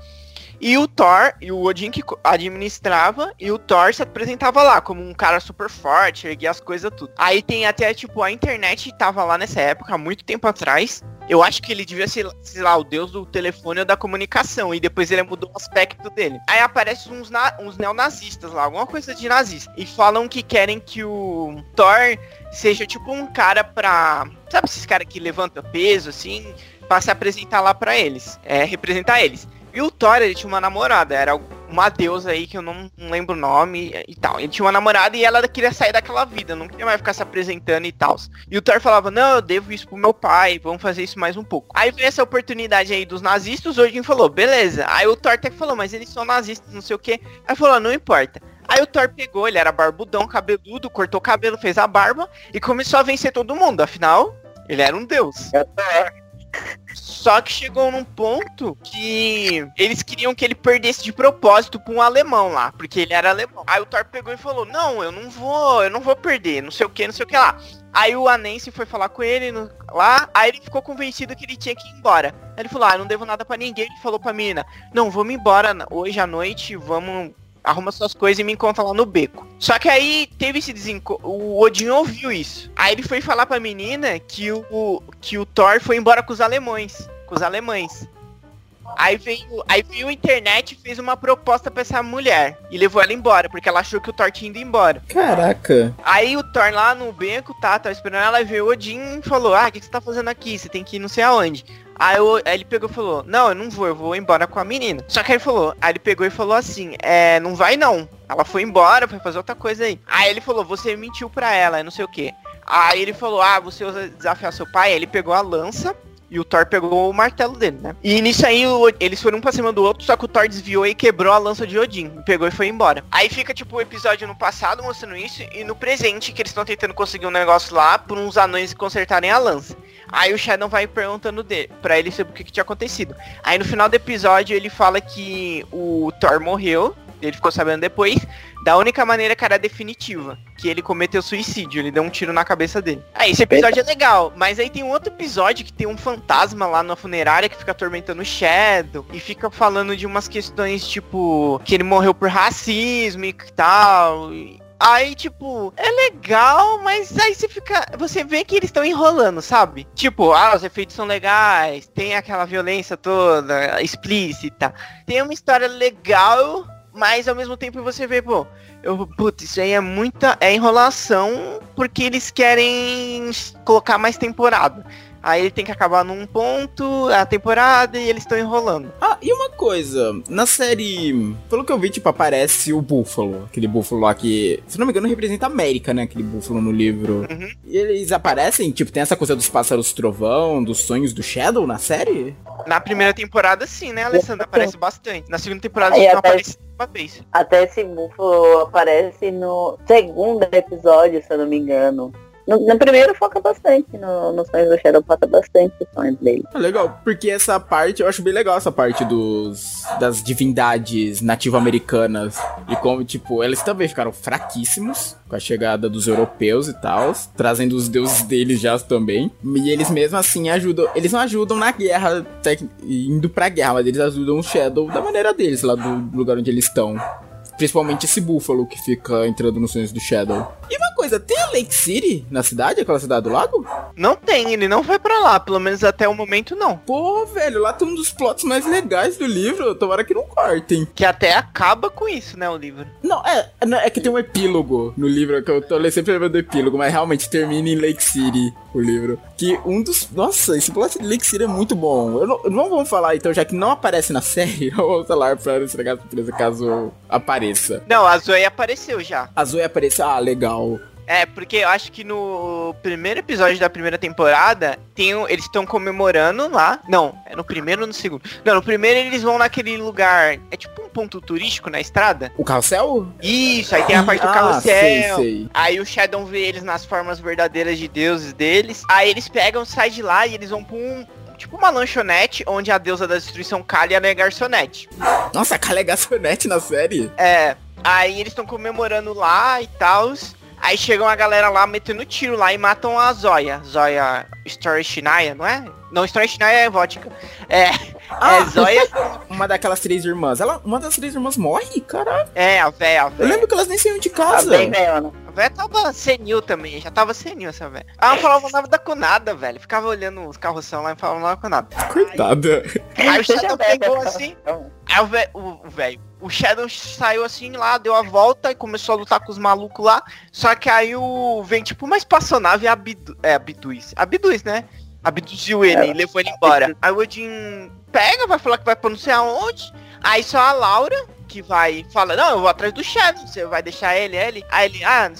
E o Thor, e o Odin que administrava, e o Thor se apresentava lá como um cara super forte, erguia as coisas tudo. Aí tem até, tipo, a internet tava lá nessa época, muito tempo atrás. Eu acho que ele devia ser, sei lá, o deus do telefone ou da comunicação. E depois ele mudou o aspecto dele. Aí aparecem uns, uns neonazistas lá, alguma coisa de nazista. E falam que querem que o Thor seja tipo um cara pra. Sabe esses caras que levanta peso, assim? Pra se apresentar lá pra eles. É, representar eles. E o Thor, ele tinha uma namorada, era uma deusa aí que eu não, não, lembro o nome e tal. Ele tinha uma namorada e ela queria sair daquela vida, não queria mais ficar se apresentando e tal. E o Thor falava, não, eu devo isso pro meu pai, vamos fazer isso mais um pouco. Aí veio essa oportunidade aí dos nazistas, o Odin falou, beleza. Aí o Thor até falou, mas eles são nazistas, não sei o que. Aí falou, não importa. Aí o Thor pegou, ele era barbudão, cabeludo, cortou o cabelo, fez a barba e começou a vencer todo mundo. Afinal, ele era um deus. É só que chegou num ponto que eles queriam que ele perdesse de propósito pra um alemão lá, porque ele era alemão. Aí o Thor pegou e falou: Não, eu não vou, eu não vou perder, não sei o que, não sei o que lá. Aí o Anense foi falar com ele no, lá, aí ele ficou convencido que ele tinha que ir embora. Aí ele falou: Ah, não devo nada para ninguém. Ele falou pra mina: Não, vamos embora hoje à noite, vamos arruma suas coisas e me encontra lá no beco. Só que aí teve esse desencontro. O Odin ouviu isso. Aí ele foi falar pra menina que o, que o Thor foi embora com os alemães com os alemães. Aí veio, aí veio a internet e fez uma proposta pra essa mulher. E levou ela embora, porque ela achou que o Thor tinha ido embora. Caraca. Aí o Thor lá no beco, tá, tava esperando ela, veio o Odin e falou, ah, o que, que você tá fazendo aqui? Você tem que ir não sei aonde. Aí, eu, aí, ele pegou e falou, não, eu não vou, eu vou embora com a menina. Só que ele falou, aí ele pegou e falou assim, é, não vai não. Ela foi embora, foi fazer outra coisa aí. Aí ele falou, você mentiu pra ela, não sei o que. Aí ele falou, ah, você usa desafiar seu pai. Aí ele pegou a lança e o Thor pegou o martelo dele, né? E nisso aí o, eles foram um pra cima do outro, só que o Thor desviou e quebrou a lança de Odin. Pegou e foi embora. Aí fica tipo o episódio no passado mostrando isso e no presente que eles estão tentando conseguir um negócio lá por uns anões consertarem a lança. Aí o Shadow vai perguntando dele, pra ele sobre o que, que tinha acontecido. Aí no final do episódio ele fala que o Thor morreu ele ficou sabendo depois, da única maneira que era definitiva, que ele cometeu suicídio, ele deu um tiro na cabeça dele. Aí esse episódio Eita. é legal, mas aí tem um outro episódio que tem um fantasma lá na funerária que fica atormentando o Shadow e fica falando de umas questões tipo que ele morreu por racismo e tal. Aí, tipo, é legal, mas aí você fica. Você vê que eles estão enrolando, sabe? Tipo, ah, os efeitos são legais, tem aquela violência toda explícita. Tem uma história legal, mas ao mesmo tempo você vê, pô, eu, putz, isso aí é muita é enrolação porque eles querem colocar mais temporada. Aí ele tem que acabar num ponto, a temporada, e eles estão enrolando. Ah, e uma coisa, na série, pelo que eu vi, tipo, aparece o búfalo, aquele búfalo lá que, se não me engano, representa a América, né? Aquele búfalo no livro. Uhum. E eles aparecem, tipo, tem essa coisa dos pássaros trovão, dos sonhos do Shadow na série? Na primeira temporada, sim, né, Alessandra? Aparece bastante. Na segunda temporada, Aí, não aparece uma vez. Até esse búfalo aparece no segundo episódio, se eu não me engano. No, no, primeiro foca bastante no, no sonhos do Shadow, foca bastante os sonhos dele. É legal, porque essa parte, eu acho bem legal essa parte dos das divindades nativo-americanas. E como, tipo, eles também ficaram fraquíssimos com a chegada dos europeus e tal, trazendo os deuses deles já também. E eles mesmo assim ajudam. Eles não ajudam na guerra, indo pra guerra, mas eles ajudam o Shadow da maneira deles, lá do lugar onde eles estão. Principalmente esse búfalo que fica entrando nos sonhos do Shadow. E coisa, tem a Lake City na cidade, aquela cidade do lago? Não tem, ele não vai para lá, pelo menos até o momento não. Pô, velho, lá tem um dos plots mais legais do livro, tomara que não cortem. Que até acaba com isso, né, o livro. Não, é, é que tem um epílogo no livro, que eu tô sempre lembrando do epílogo, mas realmente termina em Lake City o livro. Que um dos. Nossa, esse plot de Lake City é muito bom. Eu não, não vamos falar então, já que não aparece na série, vamos falar pra estragar a surpresa caso apareça. Não, a Zoe apareceu já. A Zoe apareceu, ah, legal. É, porque eu acho que no primeiro episódio da primeira temporada, tem eles estão comemorando lá. Não, é no primeiro ou no segundo? Não, no primeiro eles vão naquele lugar. É tipo um ponto turístico na estrada. O carrossel? Isso, aí tem a parte do Ah, carrossel. sei, sei. Aí o Shadow vê eles nas formas verdadeiras de deuses deles. Aí eles pegam, saem de lá e eles vão pra um. Tipo uma lanchonete onde a deusa da destruição Kali é garçonete. Nossa, a Kale é garçonete na série? É. Aí eles estão comemorando lá e tal. Aí chegam a galera lá metendo tiro lá e matam a Zóia. Zóia Story Shinaya, não é? Não, Story Shinaya é vodka. É. Ah, É Zóia. Uma daquelas três irmãs. Ela, uma das três irmãs morre, caralho. É, a véia, a Eu véia. lembro que elas nem saíam de Tá casa. bem, velho, A véia tava senil também, já tava senil essa véia. Ela não falava nada com nada, velho. Ficava olhando os carroção lá e falava nada com nada. Coitada. Aí o Seja Shadow pegou assim. Aí o o o velho. O Shadow saiu assim lá, deu a volta e começou a lutar com os malucos lá. Só que aí o. Vem tipo uma espaçonave e abidu, é, abduz. Abduz, né? Abduziu ele É. e levou ele embora. Aí o Odin pega, vai falar que vai pra não sei aonde. Aí só a Laura, que vai fala, não, eu vou atrás do Shadow, você vai deixar ele, ele. Aí ele, ah,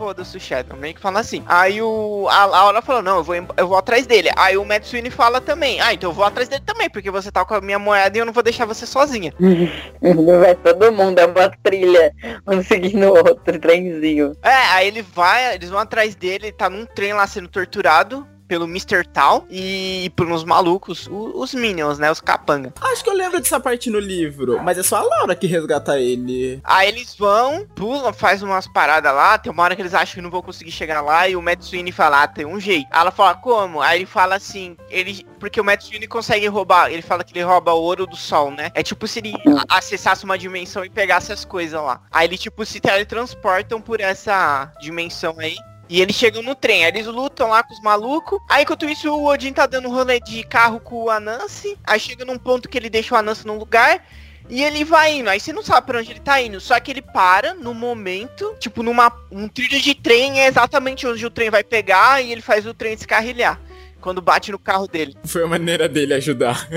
foda-se o Shadow, meio que fala assim. Aí o, a Laura falou, não, eu vou, eu vou atrás dele. Aí o Matsui fala também, ah, então eu vou atrás dele também, porque você tá com a minha moeda e eu não vou deixar você sozinha. Vai todo mundo, é uma trilha, um seguindo o outro, trenzinho. É, aí ele vai, eles vão atrás dele, ele tá num trem lá sendo torturado pelo Mr. Tal e por uns malucos, o- os Minions, né, os capanga. Acho que eu lembro dessa parte no livro. Mas é só a Laura que resgata ele. Aí eles vão, pulam, faz umas paradas lá, tem uma hora que eles acham que não vão conseguir chegar lá e o Matsui fala, ah, tem um jeito. Aí ela fala, como? Aí ele fala assim, ele, porque o Matsui consegue roubar, ele fala que ele rouba o ouro do sol, né? É tipo se ele acessasse uma dimensão e pegasse as coisas lá. Aí ele tipo se teletransportam por essa dimensão aí. E eles chegam no trem, aí eles lutam lá com os malucos. Aí enquanto isso o Odin tá dando rolê de carro com o Anansi. Aí chega num ponto que ele deixa o Anansi num lugar. E ele vai indo, aí você não sabe pra onde ele tá indo. Só que ele para no momento, tipo, numa um trilho de trem, é exatamente onde o trem vai pegar e ele faz o trem descarrilhar. Quando bate no carro dele. Foi a maneira dele ajudar.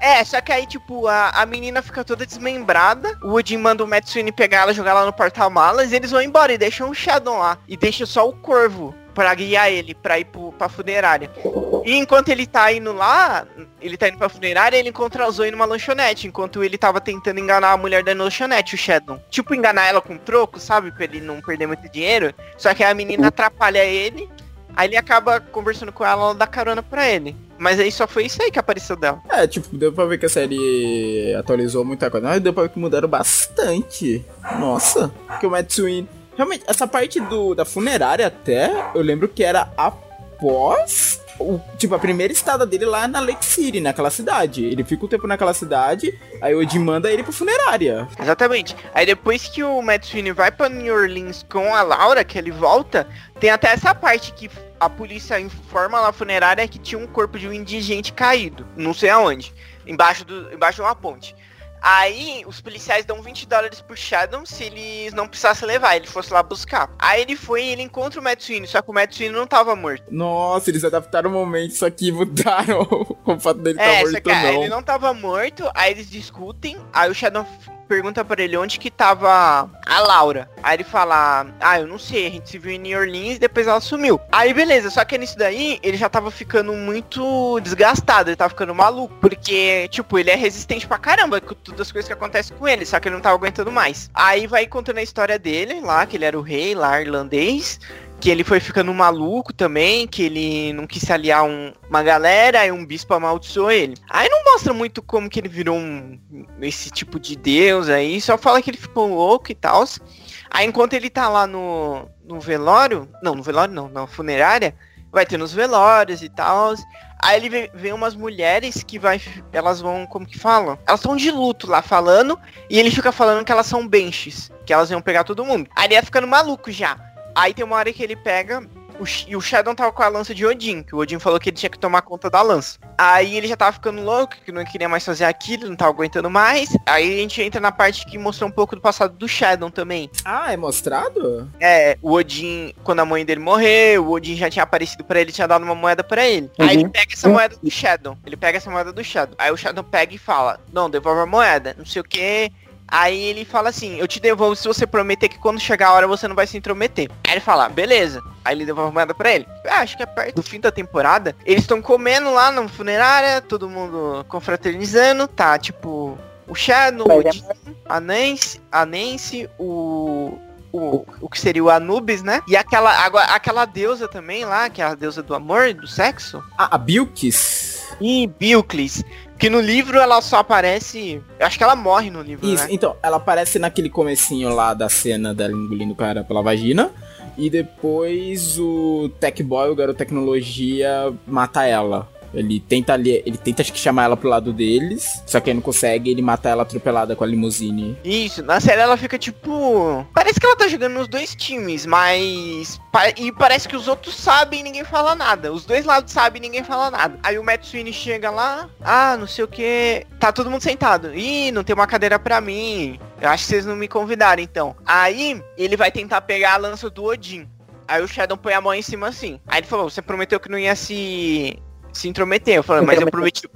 É, só que aí, tipo, a, a menina fica toda desmembrada. O Odin manda o Matsui pegar ela, jogar ela no porta-malas. E eles vão embora e deixam o Shadow lá. E deixa só o Corvo pra guiar ele, pra ir pro, pra funerária. E enquanto ele tá indo lá, ele tá indo pra funerária, ele encontra a Zoe numa lanchonete. Enquanto ele tava tentando enganar a mulher da lanchonete, o Shadow. Tipo, enganar ela com troco, sabe? Pra ele não perder muito dinheiro. Só que aí a menina atrapalha ele. Aí ele acaba conversando com ela, ela dá carona pra ele. Mas aí só foi isso aí que apareceu dela. É, tipo, deu pra ver que a série atualizou muita coisa. Mas deu pra ver que mudaram bastante. Nossa. Porque o Matsui... Realmente, essa parte do, da funerária até, eu lembro que era após... O, tipo, a primeira estada dele lá na Lake City, naquela cidade. Ele fica um tempo naquela cidade, aí o Odin manda ele pra funerária. Exatamente. Aí depois que o Matt Sweeney vai pra New Orleans com a Laura, que ele volta, tem até essa parte que a polícia informa lá a funerária que tinha um corpo de um indigente caído, não sei aonde, embaixo, do, embaixo de uma ponte. Aí os policiais dão 20 dólares pro Shadow se eles não precisassem levar, ele fosse lá buscar. Aí ele foi e ele encontra o Sweeney, só que o Sweeney não tava morto. Nossa, eles adaptaram o momento, só que mudaram o fato dele estar É, morto só que ah, não. ele não tava morto, aí eles discutem, aí o Shadow pergunta pra ele onde que tava a Laura. Aí ele fala, ah, eu não sei, a gente se viu em New Orleans e depois ela sumiu. Aí beleza, só que nisso daí, ele já tava ficando muito desgastado, ele tava ficando maluco, porque, tipo, ele é resistente pra caramba com todas as coisas que acontecem com ele, só que ele não tava aguentando mais. Aí vai contando a história dele lá, que ele era o rei lá, irlandês, que ele foi ficando maluco também, que ele não quis se aliar um- uma galera, aí um bispo amaldiçoou ele. Aí não mostra muito como que ele virou um, esse tipo de deus aí, só fala que ele ficou louco e tal. Aí enquanto ele tá lá no, no velório, não, no velório não, na funerária, vai ter nos velórios e tal. Aí ele vê, vê umas mulheres que vai, elas vão, como que falam? Elas estão de luto lá falando, e ele fica falando que elas são benches, que elas iam pegar todo mundo. Aí ele ia ficando maluco já. Aí tem uma hora que ele pega. O, e o Shadow tava com a lança de Odin, que o Odin falou que ele tinha que tomar conta da lança. Aí ele já tava ficando louco, que não queria mais fazer aquilo, não tava aguentando mais. Aí a gente entra na parte que mostrou um pouco do passado do Shadow também. Ah, é mostrado? É, o Odin, quando a mãe dele morreu, o Odin já tinha aparecido pra ele, tinha dado uma moeda pra ele. Aí ele Uhum. pega essa moeda do Shadow. Ele pega essa moeda do Shadow. Aí o Shadow pega e fala, não, devolve a moeda, não sei o que. Aí ele fala assim, eu te devolvo se você prometer que quando chegar a hora você não vai se intrometer. Aí ele fala, beleza. Aí ele devolve a moeda pra ele. Ah, acho que é perto do fim da temporada. Eles estão comendo lá na funerária, todo mundo confraternizando, tá? Tipo, o Shadow, o Jim, a Nancy, a Nancy, o o, o que seria o Anubis, né? E aquela, aquela deusa também lá, que é a deusa do amor, do sexo. Ah, a Bilkis. E Bilkis. Que no livro ela só aparece. Eu acho que ela morre no livro. Isso, né? então, ela aparece naquele comecinho lá da cena dela engolindo o cara pela vagina. E depois o Tech Boy, o garoto tecnologia, mata ela. Ele tenta ali, ele tenta acho que chamar ela pro lado deles, só que ele não consegue, ele mata ela atropelada com a limusine. Isso, na série ela fica tipo. Parece que ela tá jogando nos dois times, mas. E parece que os outros sabem e ninguém fala nada. Os dois lados sabem e ninguém fala nada. Aí o Sweeney chega lá, ah, não sei o que. Tá todo mundo sentado. Ih, não tem uma cadeira pra mim. Eu acho que vocês não me convidaram, então. Aí ele vai tentar pegar a lança do Odin. Aí o Shadow põe a mão em cima assim. Aí ele falou, você prometeu que não ia se se intrometer. Eu falei, mas eu prometi.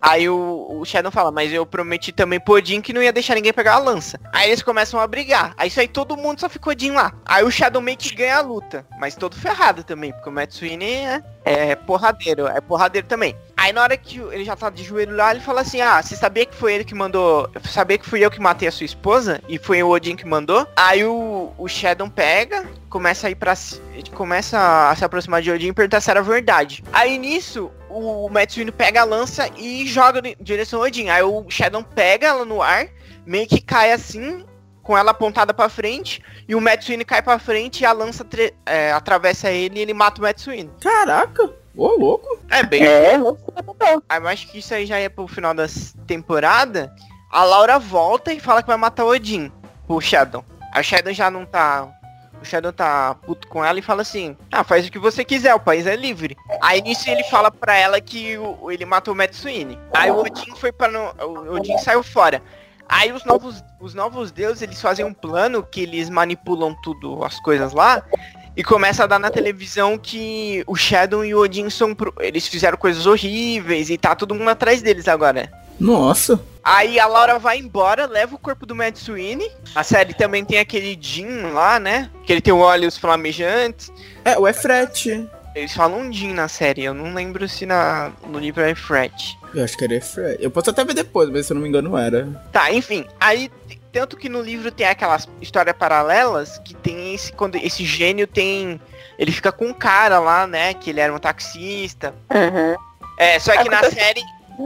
Aí o, o Shadow fala, mas eu prometi também pro Odin que não ia deixar ninguém pegar a lança. Aí eles começam a brigar. Aí isso aí todo mundo só ficou Odin lá. Aí o Shadow meio que ganha a luta. Mas todo ferrado também, porque o Matsui é, é porradeiro, é porradeiro também. Aí na hora que ele já tá de joelho lá, ele fala assim, ah, você sabia que foi ele que mandou. Sabia que fui eu que matei a sua esposa? E foi o Odin que mandou? Aí o, o Shadow pega, começa a ir pra. Começa a se aproximar de Odin e perguntar se era verdade. Aí nisso, o Matsui pega a lança e joga em direção ao Odin. Aí o Shadow pega ela no ar, meio que cai assim, com ela apontada para frente, e o Matsui cai para frente e a lança é, atravessa ele e ele mata o Matsui. Caraca! Ô, louco. É bem. É, louco. Eu acho que isso aí já é pro final da temporada. A Laura volta e fala que vai matar o Odin, o Shadow. A Shadow já não tá. O Shadow tá puto com ela e fala assim: Ah, faz o que você quiser, o país é livre. Aí nisso ele fala pra ela que o, ele matou o Matsuine. Aí o Odin foi para O Odin saiu fora. Aí os novos, os novos deuses, eles fazem um plano que eles manipulam tudo, as coisas lá. E começa a dar na televisão que o Shadow e o Odin são. Pro... Eles fizeram coisas horríveis e tá todo mundo atrás deles agora. Nossa. Aí a Laura vai embora, leva o corpo do Matt Sweeney. A série também tem aquele Jim lá, né? Que ele tem olhos flamejantes. É, o Efret. Eles falam Jim na série, eu não lembro se na, no livro é Efret. Eu acho que era Efret. Eu posso até ver depois, mas se eu não me engano era. Tá, enfim. Aí tanto que no livro tem aquelas histórias paralelas que tem esse. Quando esse gênio tem. Ele fica com um cara lá, né? Que ele era um taxista. Uhum. É, só que acontece, na série.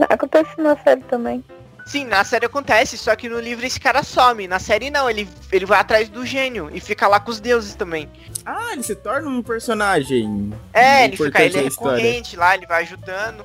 Acontece na série também. Sim, na série acontece, só que no livro esse cara some. Na série não, ele, ele vai atrás do gênio e fica lá com os deuses também. Ah, ele se torna um personagem. É, ele fica, ele é recorrente lá, ele vai ajudando.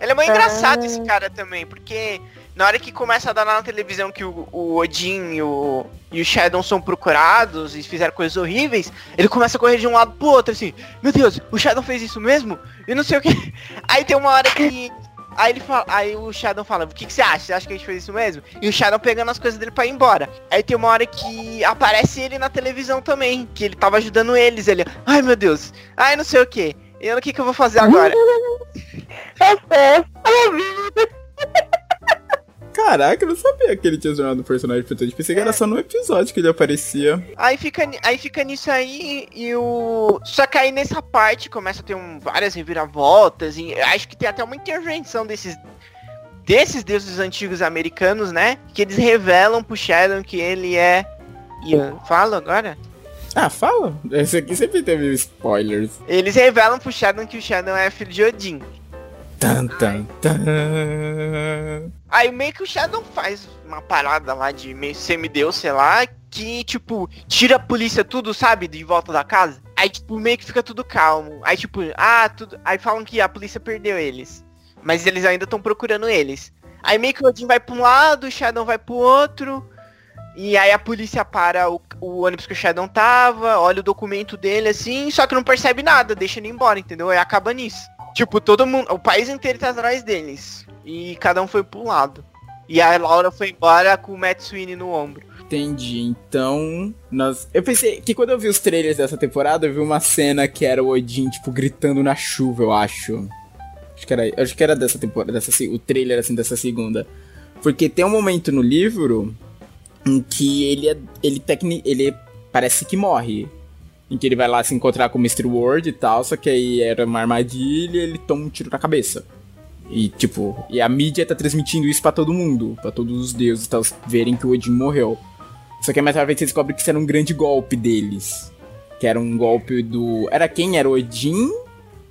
Ele é muito ah. engraçado esse cara também, porque na hora que começa a dar na televisão que o, o Odin e o, e o Shadow são procurados e fizeram coisas horríveis, ele começa a correr de um lado pro outro, assim, meu Deus, o Shadow fez isso mesmo? E não sei o que. Aí tem uma hora que. Aí ele fala, aí o Shadow fala, o que, que você acha? Você acha que a gente fez isso mesmo? E o Shadow pegando as coisas dele pra ir embora. Aí tem uma hora que aparece ele na televisão também, que ele tava ajudando eles. Ele, ai meu Deus, ai não sei o que. E o que, que eu vou fazer agora? É Caraca, eu não sabia que ele tinha se tornado um personagem importante. Pensei que era só no episódio que ele aparecia. Aí fica, aí fica nisso aí e o. Só que aí nessa parte começa a ter um, várias reviravoltas. E acho que tem até uma intervenção desses. Desses deuses antigos americanos, né? Que eles revelam pro Shadow que ele é. Ian. Fala agora? Ah, fala. Esse aqui sempre teve spoilers. Eles revelam pro Shadow que o Shadow é filho de Odin. Tan, tan, tan. Aí meio que o Shadow faz uma parada lá de meio semideus, sei lá, que, tipo, tira a polícia tudo, sabe, de volta da casa. Aí, tipo, meio que fica tudo calmo. Aí, tipo, ah, tudo. Aí falam que a polícia perdeu eles. Mas eles ainda estão procurando eles. Aí meio que o Odin vai pra um lado, o Shadow vai pro outro. E aí a polícia para o, o ônibus que o Shadow tava, olha o documento dele assim, só que não percebe nada, deixa ele embora, entendeu? Aí acaba nisso. Tipo, todo mundo, o país inteiro tá atrás deles. E cada um foi pro lado. E a Laura foi embora com o Matt Sweeney no ombro. Entendi. Então, nós. Eu pensei que quando eu vi os trailers dessa temporada, eu vi uma cena que era o Odin, tipo, gritando na chuva, eu acho. Acho que era, acho que era dessa temporada, dessa, o trailer assim dessa segunda. Porque tem um momento no livro em que ele é. Ele, tecni, ele parece que morre. Em que ele vai lá se encontrar com o Mr. World e tal, só que aí era uma armadilha e ele toma um tiro na cabeça. E tipo, e a mídia tá transmitindo isso para todo mundo, para todos os deuses tal, verem que o Odin morreu. Só que mais tarde você descobre que isso era um grande golpe deles. Que era um golpe do. Era quem? Era Odin?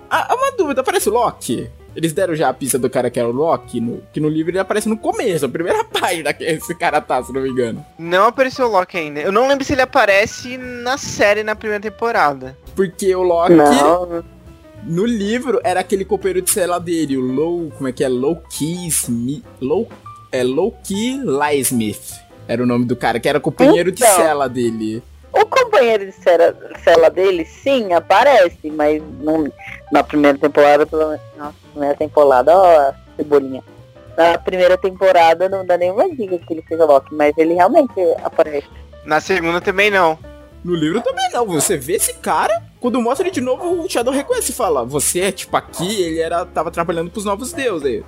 Ah, uma dúvida, parece o Loki? Eles deram já a pista do cara que era o Loki, no, que no livro ele aparece no começo, a primeira página que esse cara tá, se não me engano. Não apareceu o Loki ainda. Eu não lembro se ele aparece na série na primeira temporada. Porque o Loki. Não. No livro era aquele copeiro de cela dele, o Low. Como é que é? Low-Key Smith. Low, é Low-Key Lysmith. Era o nome do cara, que era companheiro de Então. cela dele. O companheiro de cela, cela dele, sim, aparece, mas não, na primeira temporada, pelo menos. Nossa, primeira temporada, ó, cebolinha. Na primeira temporada não dá nenhuma dica que ele seja Loki, mas ele realmente aparece. Na segunda também não. No livro também não. Você vê esse cara, quando mostra ele de novo, o Shadow reconhece e fala: Você é tipo aqui, ele era tava trabalhando pros novos deuses.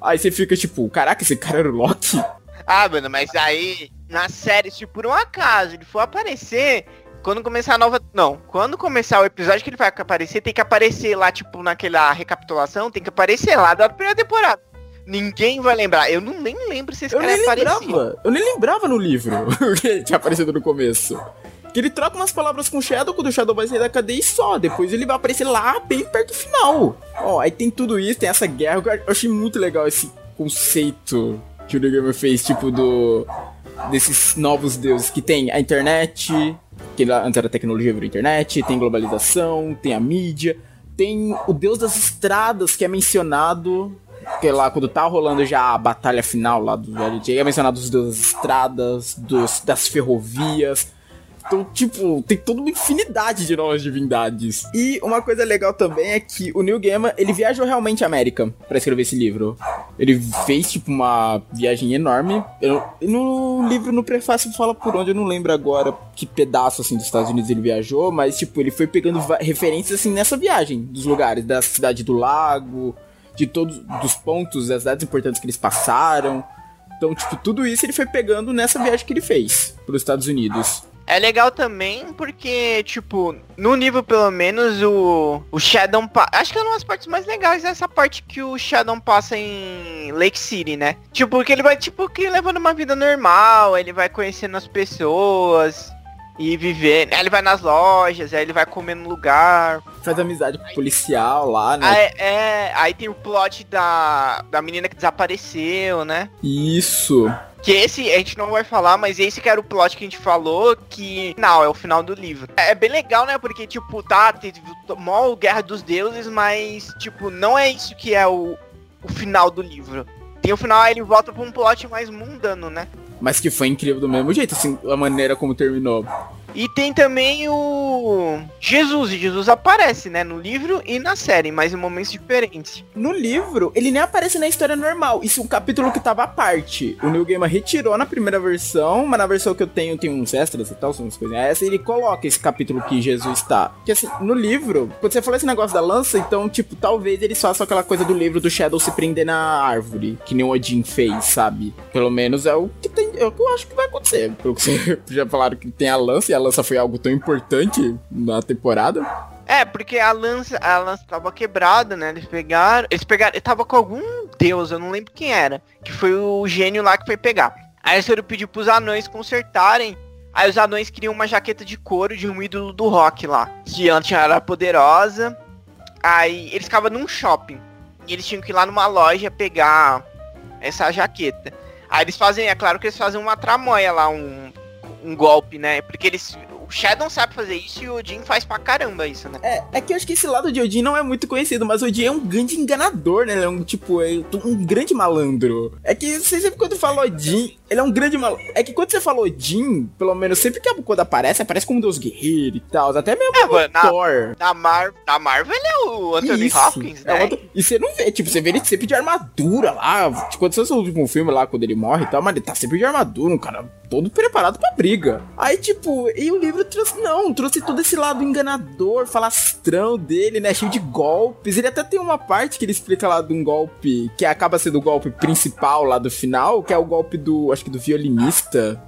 Aí você fica tipo, caraca, esse cara era o Loki? Ah, mano, mas aí na série, se por um acaso ele for aparecer, quando começar a nova. Não, quando começar o episódio que ele vai aparecer, tem que aparecer lá, tipo, naquela recapitulação, tem que aparecer lá da primeira temporada. Ninguém vai lembrar. Eu não nem lembro se esse Eu cara lembrava. Eu nem lembrava no livro que ele tinha aparecido no começo. Que ele troca umas palavras com o Shadow quando o Shadow vai sair da cadeia e só. Depois ele vai aparecer lá bem perto do final. Ó, aí tem tudo isso, tem essa guerra. Eu achei muito legal esse conceito que o Gamer fez, tipo, do. Desses novos deuses que tem a internet, que antes era tecnologia virou internet, tem globalização, tem a mídia, tem o deus das estradas que é mencionado que lá quando tá rolando já a batalha final lá do velho é mencionado os deuses das estradas, dos, das ferrovias. Então, tipo, tem toda uma infinidade de novas divindades. E uma coisa legal também é que o Neil Gaiman, ele viajou realmente à América pra escrever esse livro. Ele fez, tipo, uma viagem enorme. Eu- no livro, no prefácio, fala por onde, eu não lembro agora que pedaço, assim, dos Estados Unidos ele viajou, mas, tipo, ele foi pegando referências, assim, nessa viagem, dos lugares, da cidade do lago, de todos dos pontos, das cidades importantes que eles passaram. Então, tipo, tudo isso ele foi pegando nessa viagem que ele fez pros Estados Unidos. É legal também porque, tipo, no nível pelo menos o, o Shadow Acho que é uma das partes mais legais essa parte que o Shadow passa em Lake City, né? Tipo, porque ele vai, tipo, que levando uma vida normal, ele vai conhecendo as pessoas e vivendo. Aí ele vai nas lojas, aí ele vai comer no lugar. Faz amizade com o policial lá, né? Aí, é, aí tem o plot da, da menina que desapareceu, né? Isso. Que esse a gente não vai falar, mas esse que era o plot que a gente falou, que não, é o final do livro. É bem legal, né? Porque, tipo, tá, teve mó Guerra dos Deuses, mas, tipo, não é isso que é o, o final do livro. Tem o final, ele volta pra um plot mais mundano, né? Mas que foi incrível do mesmo jeito, assim, a maneira como terminou. E tem também o Jesus, e Jesus aparece, né, no livro e na série, mas em momentos diferentes. No livro, ele nem aparece na história normal. Isso é um capítulo que tava à parte. O Neil Gaiman retirou na primeira versão, mas na versão que eu tenho tem uns extras e tal, são umas coisinhas. Essa ele coloca esse capítulo que Jesus tá. Porque assim, no livro, quando você falou esse negócio da lança, então, tipo, talvez eles façam aquela coisa do livro do Shadow se prender na árvore, que nem o Odin fez, sabe? Pelo menos é o que tem, é o que eu acho que vai acontecer. Pelo que você já falaram que tem a lança, e a lança foi algo tão importante na temporada. É, porque a lança, a lança tava quebrada, né? Eles pegaram. Eles pegaram. Tava com algum deus, eu não lembro quem era. Que foi o gênio lá que foi pegar. Aí foram pedir pros anões consertarem. Aí os anões queriam uma jaqueta de couro de um ídolo do rock lá. Que antes era poderosa. Aí eles ficavam num shopping. E eles tinham que ir lá numa loja pegar essa jaqueta. Aí eles fazem, é claro que eles fazem uma tramóia lá, um, um golpe, né? Porque eles. O Shadow sabe fazer isso e o Odin faz pra caramba isso, né? É, é que eu acho que esse lado de Odin não é muito conhecido, mas o Odin é um grande enganador, né? Ele é um, tipo, é um grande malandro. É que você sempre quando fala Odin, ele é um grande malandro. É que quando você fala Odin, pelo menos sempre que a quando aparece, aparece como um deus guerreiro e tal. Até mesmo É, mano, na- Thor. Na, Mar na Marvel ele é o Anthony Isso. Hopkins, É né? outro- E você não vê, tipo, você vê ele sempre de armadura lá. Tipo, quando você o último filme lá, quando ele morre e tal, mas ele tá sempre de armadura, um cara todo preparado pra briga. Aí, tipo, e o livro trouxe, não, trouxe todo esse lado enganador, falastrão dele, né, cheio de golpes. Ele até tem uma parte que ele explica lá de um golpe que acaba sendo o golpe principal lá do final, que é o golpe do, acho que do violinista.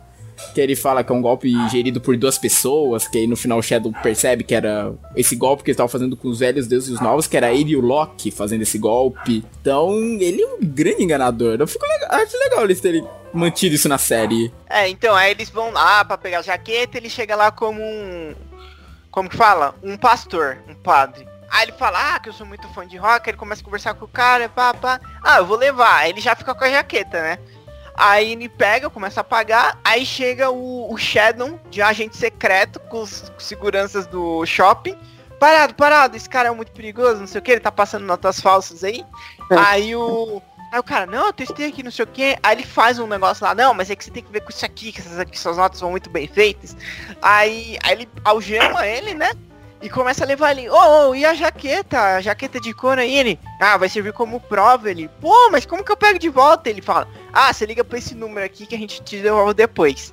Que ele fala que é um golpe gerido por duas pessoas, que aí no final o Shadow percebe que era esse golpe que ele estava fazendo com os velhos deuses e os novos, que era ele e o Loki fazendo esse golpe. Então, ele é um grande enganador. Eu fico legal, acho legal eles terem mantido isso na série. É, então, aí eles vão lá pra pegar a jaqueta, ele chega lá como um. Como que fala? Um pastor, um padre. Aí ele fala, ah, que eu sou muito fã de rock, ele começa a conversar com o cara, pá, pá. Ah, eu vou levar. Aí ele já fica com a jaqueta, né? Aí ele pega, começa a pagar, aí chega o, o Shadow de agente secreto com os com seguranças do shopping. Parado, parado, esse cara é muito perigoso, não sei o que, ele tá passando notas falsas aí. É. Aí o. Aí o cara, não, eu testei aqui, não sei o que. Aí ele faz um negócio lá, não, mas é que você tem que ver com isso aqui, que essas aqui, suas notas são muito bem feitas. Aí, aí ele algema ele, né? E começa a levar ali, oh, oh, e a jaqueta? A jaqueta de couro aí, ele, ah, vai servir como prova, ele, pô, mas como que eu pego de volta? Ele fala, ah, você liga pra esse número aqui que a gente te devolve depois.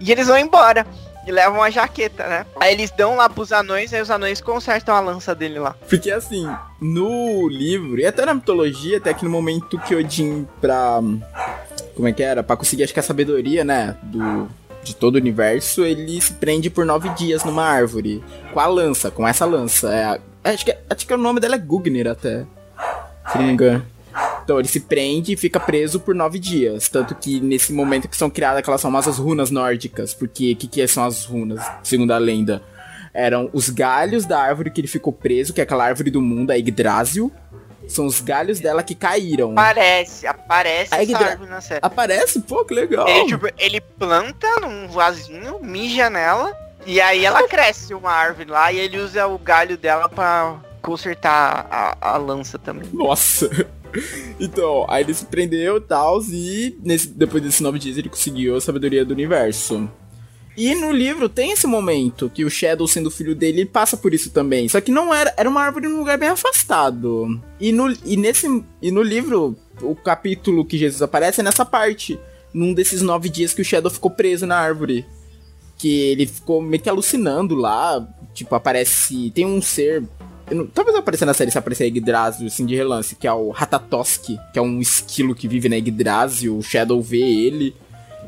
E eles vão embora. E levam a jaqueta, né? Aí eles dão lá pros anões, aí os anões consertam a lança dele lá. Porque assim, no livro, e até na mitologia, até que no momento que Odin pra. Como é que era? Pra conseguir, acho que a sabedoria, né? Do, de todo o universo, ele se prende por nove dias numa árvore. Com a lança, com essa lança. É, acho, que, acho que o nome dela é Gugnir até. Se não me engano. Então ele se prende e fica preso por nove dias. Tanto que nesse momento que são criadas aquelas famosas runas nórdicas. Porque o que, que são as runas, segundo a lenda? Eram os galhos da árvore que ele ficou preso, que é aquela árvore do mundo, a Yggdrasil. São os galhos dela que caíram. Aparece, aparece Aí, essa árvore na série. Aparece? Pô, que legal. Ele, tipo, ele planta num vasinho, mija nela, e aí ela cresce uma árvore lá, e ele usa o galho dela pra consertar a, a lança também. Nossa! Então, aí ele se prendeu e tal, e nesse, depois desses nove dias ele conseguiu a sabedoria do universo. E no livro tem esse momento que o Shadow, sendo filho dele, passa por isso também. Só que não era. Era uma árvore num lugar bem afastado. E no, e nesse, e no livro, o capítulo que Jesus aparece é nessa parte. Num desses nove dias que o Shadow ficou preso na árvore. Que ele ficou meio que alucinando lá. Tipo, aparece. Tem um ser. Não, talvez apareça na série se aparecer Yggdrasil, assim, de relance, que é o Ratatosk, que é um esquilo que vive na Yggdrasil. O Shadow vê ele.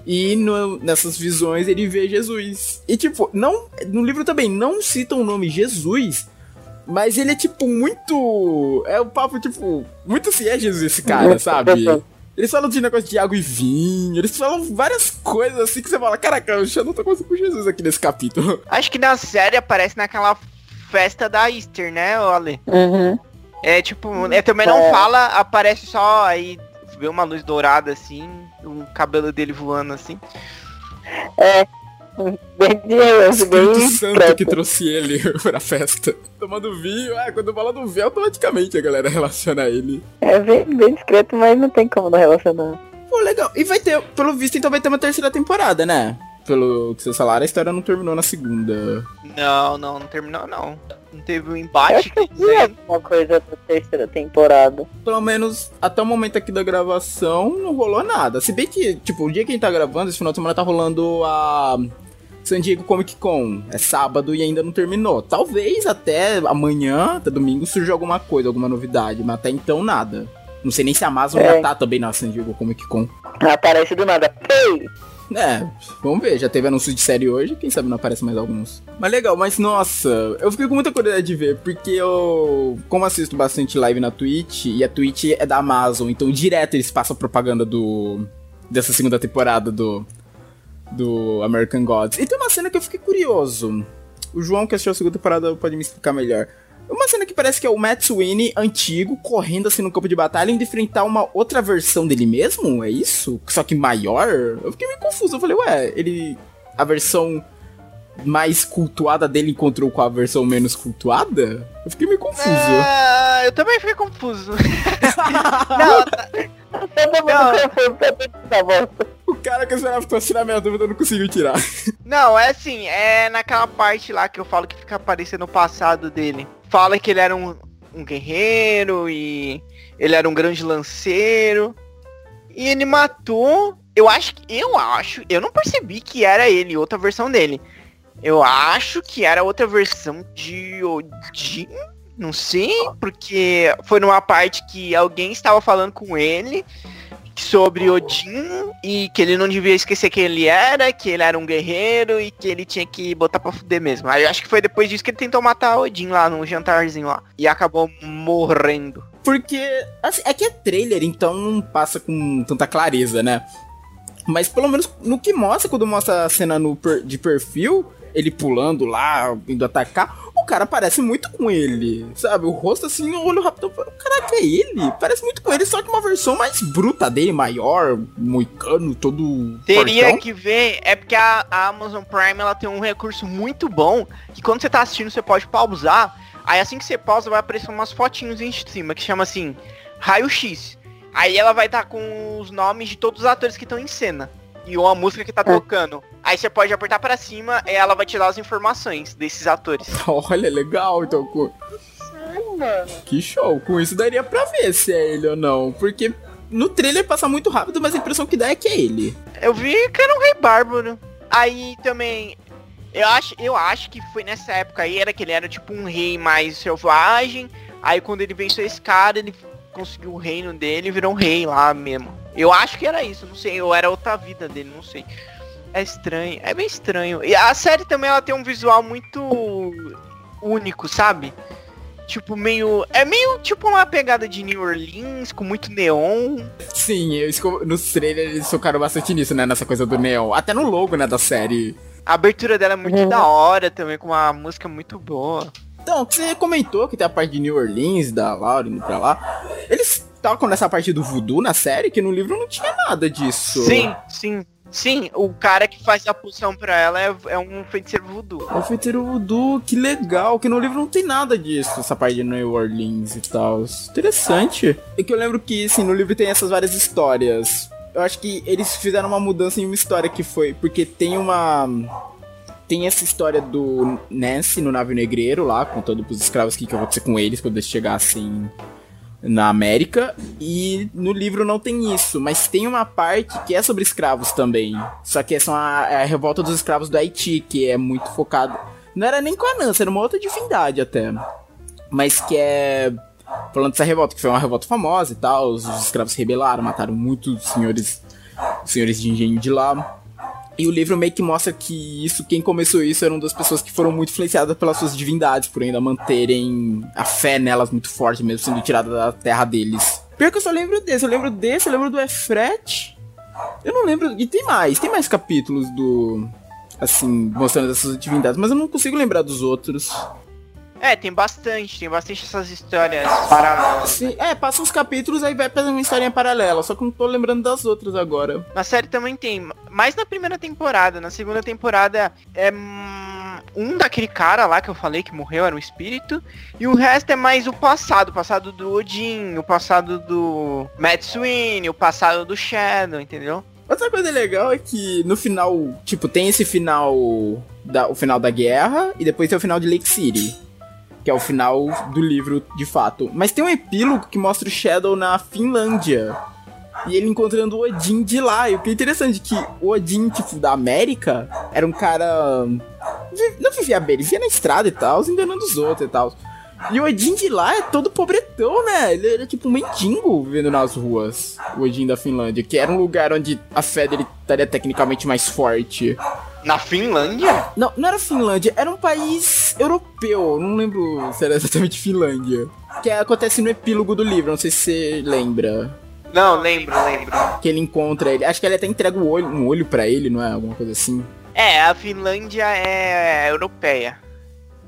E no, nessas visões ele vê Jesus. E tipo, não. No livro também não citam o nome Jesus. Mas ele é tipo muito. É o um papo, tipo. Muito se é Jesus esse cara, sabe? Eles falam de negócio de água e vinho, eles falam várias coisas assim que você fala, caraca, eu já não tô conversando com Jesus aqui nesse capítulo. Acho que na série aparece naquela festa da Easter, né, Oli? Uhum. É tipo, é, também não é. fala, aparece só aí vê uma luz dourada assim, o cabelo dele voando assim. É. Bem Deus, bem Santo preto. que trouxe ele pra festa. Tomando vinho, é, quando fala do vinho, automaticamente a galera relaciona ele. É bem, bem discreto, mas não tem como não relacionar. Pô, legal. E vai ter, pelo visto, então vai ter uma terceira temporada, né? Pelo que vocês falaram, a história não terminou na segunda. Não, não, não terminou não. Não teve um embate. Eu acho que é alguma coisa da terceira temporada. Pelo menos até o momento aqui da gravação não rolou nada. Se bem que, tipo, o dia que a gente tá gravando, esse final de semana tá rolando a San Diego Comic Con. É sábado e ainda não terminou. Talvez até amanhã, até domingo, surja alguma coisa, alguma novidade, mas até então nada. Não sei nem se a Amazon é. já tá também na San Diego Comic Con. Aparece do nada. Ei! É, vamos ver. Já teve anúncio de série hoje, quem sabe não aparece mais alguns. Mas legal, mas nossa, eu fiquei com muita curiosidade de ver, porque eu, como assisto bastante live na Twitch, e a Twitch é da Amazon, então direto eles passam propaganda do. dessa segunda temporada do. do American Gods. E tem uma cena que eu fiquei curioso. O João que assistiu a segunda temporada pode me explicar melhor. Uma cena que parece que é o Matt Sweeney antigo, correndo assim no campo de batalha, indo enfrentar uma outra versão dele mesmo? É isso? Só que maior? Eu fiquei meio confuso. Eu falei, ué, ele. A versão mais cultuada dele encontrou com a versão menos cultuada? Eu fiquei meio confuso. Uh, eu também fiquei confuso. não, não. O cara que esperava que tirar minha dúvida não conseguiu tirar. Não, é assim, é naquela parte lá que eu falo que fica aparecendo o passado dele fala que ele era um, um guerreiro e ele era um grande lanceiro. E ele matou. Eu acho que. Eu acho. Eu não percebi que era ele, outra versão dele. Eu acho que era outra versão de Odin. Não sei, porque foi numa parte que alguém estava falando com ele. Sobre Odin e que ele não devia esquecer quem ele era, que ele era um guerreiro e que ele tinha que botar pra fuder mesmo. Aí eu acho que foi depois disso que ele tentou matar Odin lá no jantarzinho lá. E acabou morrendo. Porque, assim, é que é trailer, então não passa com tanta clareza, né? Mas pelo menos no que mostra, quando mostra a cena no per, de perfil, ele pulando lá, indo atacar, o cara parece muito com ele, sabe? O rosto assim, o olho rápido, caraca, é ele? Parece muito com ele, só que uma versão mais bruta dele, maior, moicano, todo Teria fortão. que ver, é porque a, a, Amazon Prime, ela tem um recurso muito bom, que quando você tá assistindo, você pode pausar, aí assim que você pausa, vai aparecer umas fotinhos em cima, que chama assim, raio-x. Aí ela vai estar tá com os nomes de todos os atores que estão em cena e uma música que tá é. tocando. Aí você pode apertar para cima e ela vai te dar as informações desses atores. Olha, legal, então. Com... Que show. Com isso daria pra ver se é ele ou não. Porque no trailer passa muito rápido, mas a impressão que dá é que é ele. Eu vi que era um rei bárbaro. Aí também. Eu acho, eu acho que foi nessa época aí, era que ele era tipo um rei mais selvagem. Aí quando ele venceu esse cara, ele conseguiu o reino dele e virou um rei lá mesmo. Eu acho que era isso, não sei, ou era outra vida dele, não sei. É estranho, é bem estranho. E a série também ela tem um visual muito único, sabe? Tipo, meio. É meio tipo uma pegada de New Orleans, com muito neon. Sim, eu, nos trailers eles focaram bastante nisso, né? Nessa coisa do neon. Até no logo, né, da série. A abertura dela é muito uhum. da hora também, com uma música muito boa. Então, você comentou que tem a parte de New Orleans, da Laura indo pra lá. Eles tocam nessa parte do voodoo na série, que no livro não tinha nada disso. Sim, sim. Sim, o cara que faz a poção pra ela é, é um feiticeiro voodoo. É um feiticeiro voodoo, que legal, que no livro não tem nada disso, essa parte de New Orleans e tal. Interessante. É que eu lembro que, assim, no livro tem essas várias histórias. Eu acho que eles fizeram uma mudança em uma história que foi, porque tem uma tem essa história do Nancy no navio negreiro lá, contando pros escravos o que, que vai acontecer com eles quando eles chegassem na América. E no livro não tem isso, mas tem uma parte que é sobre escravos também. Só que é a, é a revolta dos escravos do Haiti, que é muito focado. Não era nem com a Nancy, era uma outra divindade até. Mas que é. Falando dessa revolta, que foi uma revolta famosa e tal, os escravos se rebelaram, mataram muitos senhores, senhores de engenho de lá. E o livro meio que mostra que isso, quem começou isso eram das pessoas que foram muito influenciadas pelas suas divindades, por ainda manterem a fé nelas muito forte, mesmo sendo tirada da terra deles. Pior que eu só lembro desse, eu lembro desse, eu lembro do Efret. Eu não lembro. E tem mais, tem mais capítulos do. Assim, mostrando essas divindades, mas eu não consigo lembrar dos outros. É, tem bastante, tem bastante essas histórias paralelas. Sim, é, passa uns capítulos, aí vai fazer uma historinha paralela, só que não tô lembrando das outras agora. Na série também tem, mais na primeira temporada, na segunda temporada é hum, um daquele cara lá que eu falei que morreu, era um espírito, e o resto é mais o passado, o passado do Odin, o passado do Matt Sweeney, o passado do Shadow, entendeu? Outra coisa legal é que no final, tipo, tem esse final da, o final da guerra e depois tem o final de Lake City que é o final do livro de fato. Mas tem um epílogo que mostra o Shadow na Finlândia. E ele encontrando o Odin de lá. E o que é interessante é que o Odin, tipo, da América, era um cara. Não vivia bem, ele vivia na estrada e tal, enganando os outros e tal. E o Odin de lá é todo pobretão, né? Ele era tipo um mendigo vivendo nas ruas. O Odin da Finlândia, que era um lugar onde a fé dele estaria tecnicamente mais forte. Na Finlândia? Não, não era Finlândia, era um país europeu. Não lembro se era exatamente Finlândia. Que acontece no epílogo do livro, não sei se você lembra. Não, lembro, lembro. Que ele encontra ele. Acho que ele até entrega um olho, um olho para ele, não é? Alguma coisa assim. É, a Finlândia é europeia.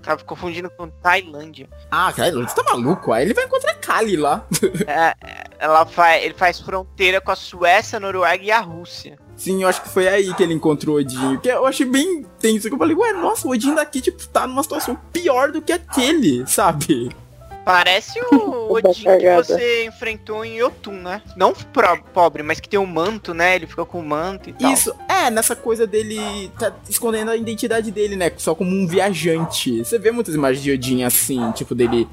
Tava confundindo com Tailândia. Ah, Tailândia, tá maluco? Aí ele vai encontrar Kali lá. é, ela faz, ele faz fronteira com a Suécia, a Noruega e a Rússia. Sim, eu acho que foi aí que ele encontrou o Odin. Que eu achei bem tenso. Que eu falei, ué, nossa, o Odin daqui, tipo, tá numa situação pior do que aquele, sabe? Parece o Odin que você enfrentou em Yotun, né? Não pro, pobre, mas que tem um manto, né? Ele fica com o manto e tal. Isso, é, nessa coisa dele tá escondendo a identidade dele, né? Só como um viajante. Você vê muitas imagens de Odin assim, tipo, dele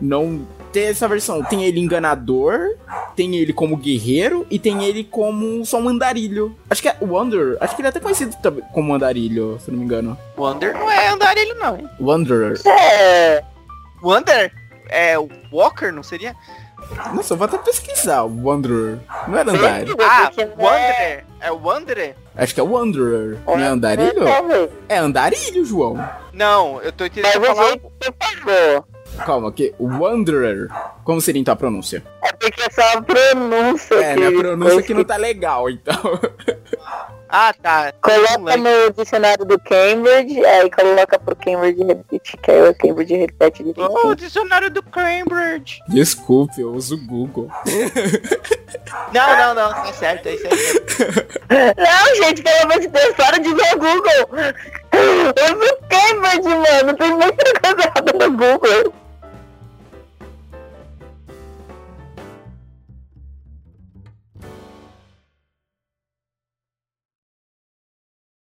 não ter essa versão. Tem ele enganador, tem ele como guerreiro e tem ele como só um andarilho. Acho que é Wonder. Acho que ele é até conhecido como andarilho, se não me engano. Wonder não é andarilho, não. Wanderer. É. Wonder? É Walker, não seria? Nossa, eu vou até pesquisar o Wanderer. Não era Andarilho? Ah, é- Wanderer. É o Wanderer? Acho que é Wanderer. Não é Andarilho? É Andarilho, João. Não, eu tô Mas entendendo o que você. Calma, que Wanderer. Como seria então a pronúncia? É porque é só a pronúncia É, que... minha pronúncia que não tá legal, então. Ah, tá. Coloca Moleque. no dicionário do Cambridge, aí coloca pro Cambridge Repeat, que aí o Cambridge repete Oh, direitinho. o dicionário do Cambridge. Desculpe, eu uso o Google. Não, não, não, tá certo, é isso aí. Não, gente, pelo amor de Deus, para de ver o Google. Eu uso o Cambridge, mano, tem muita coisa errada no Google.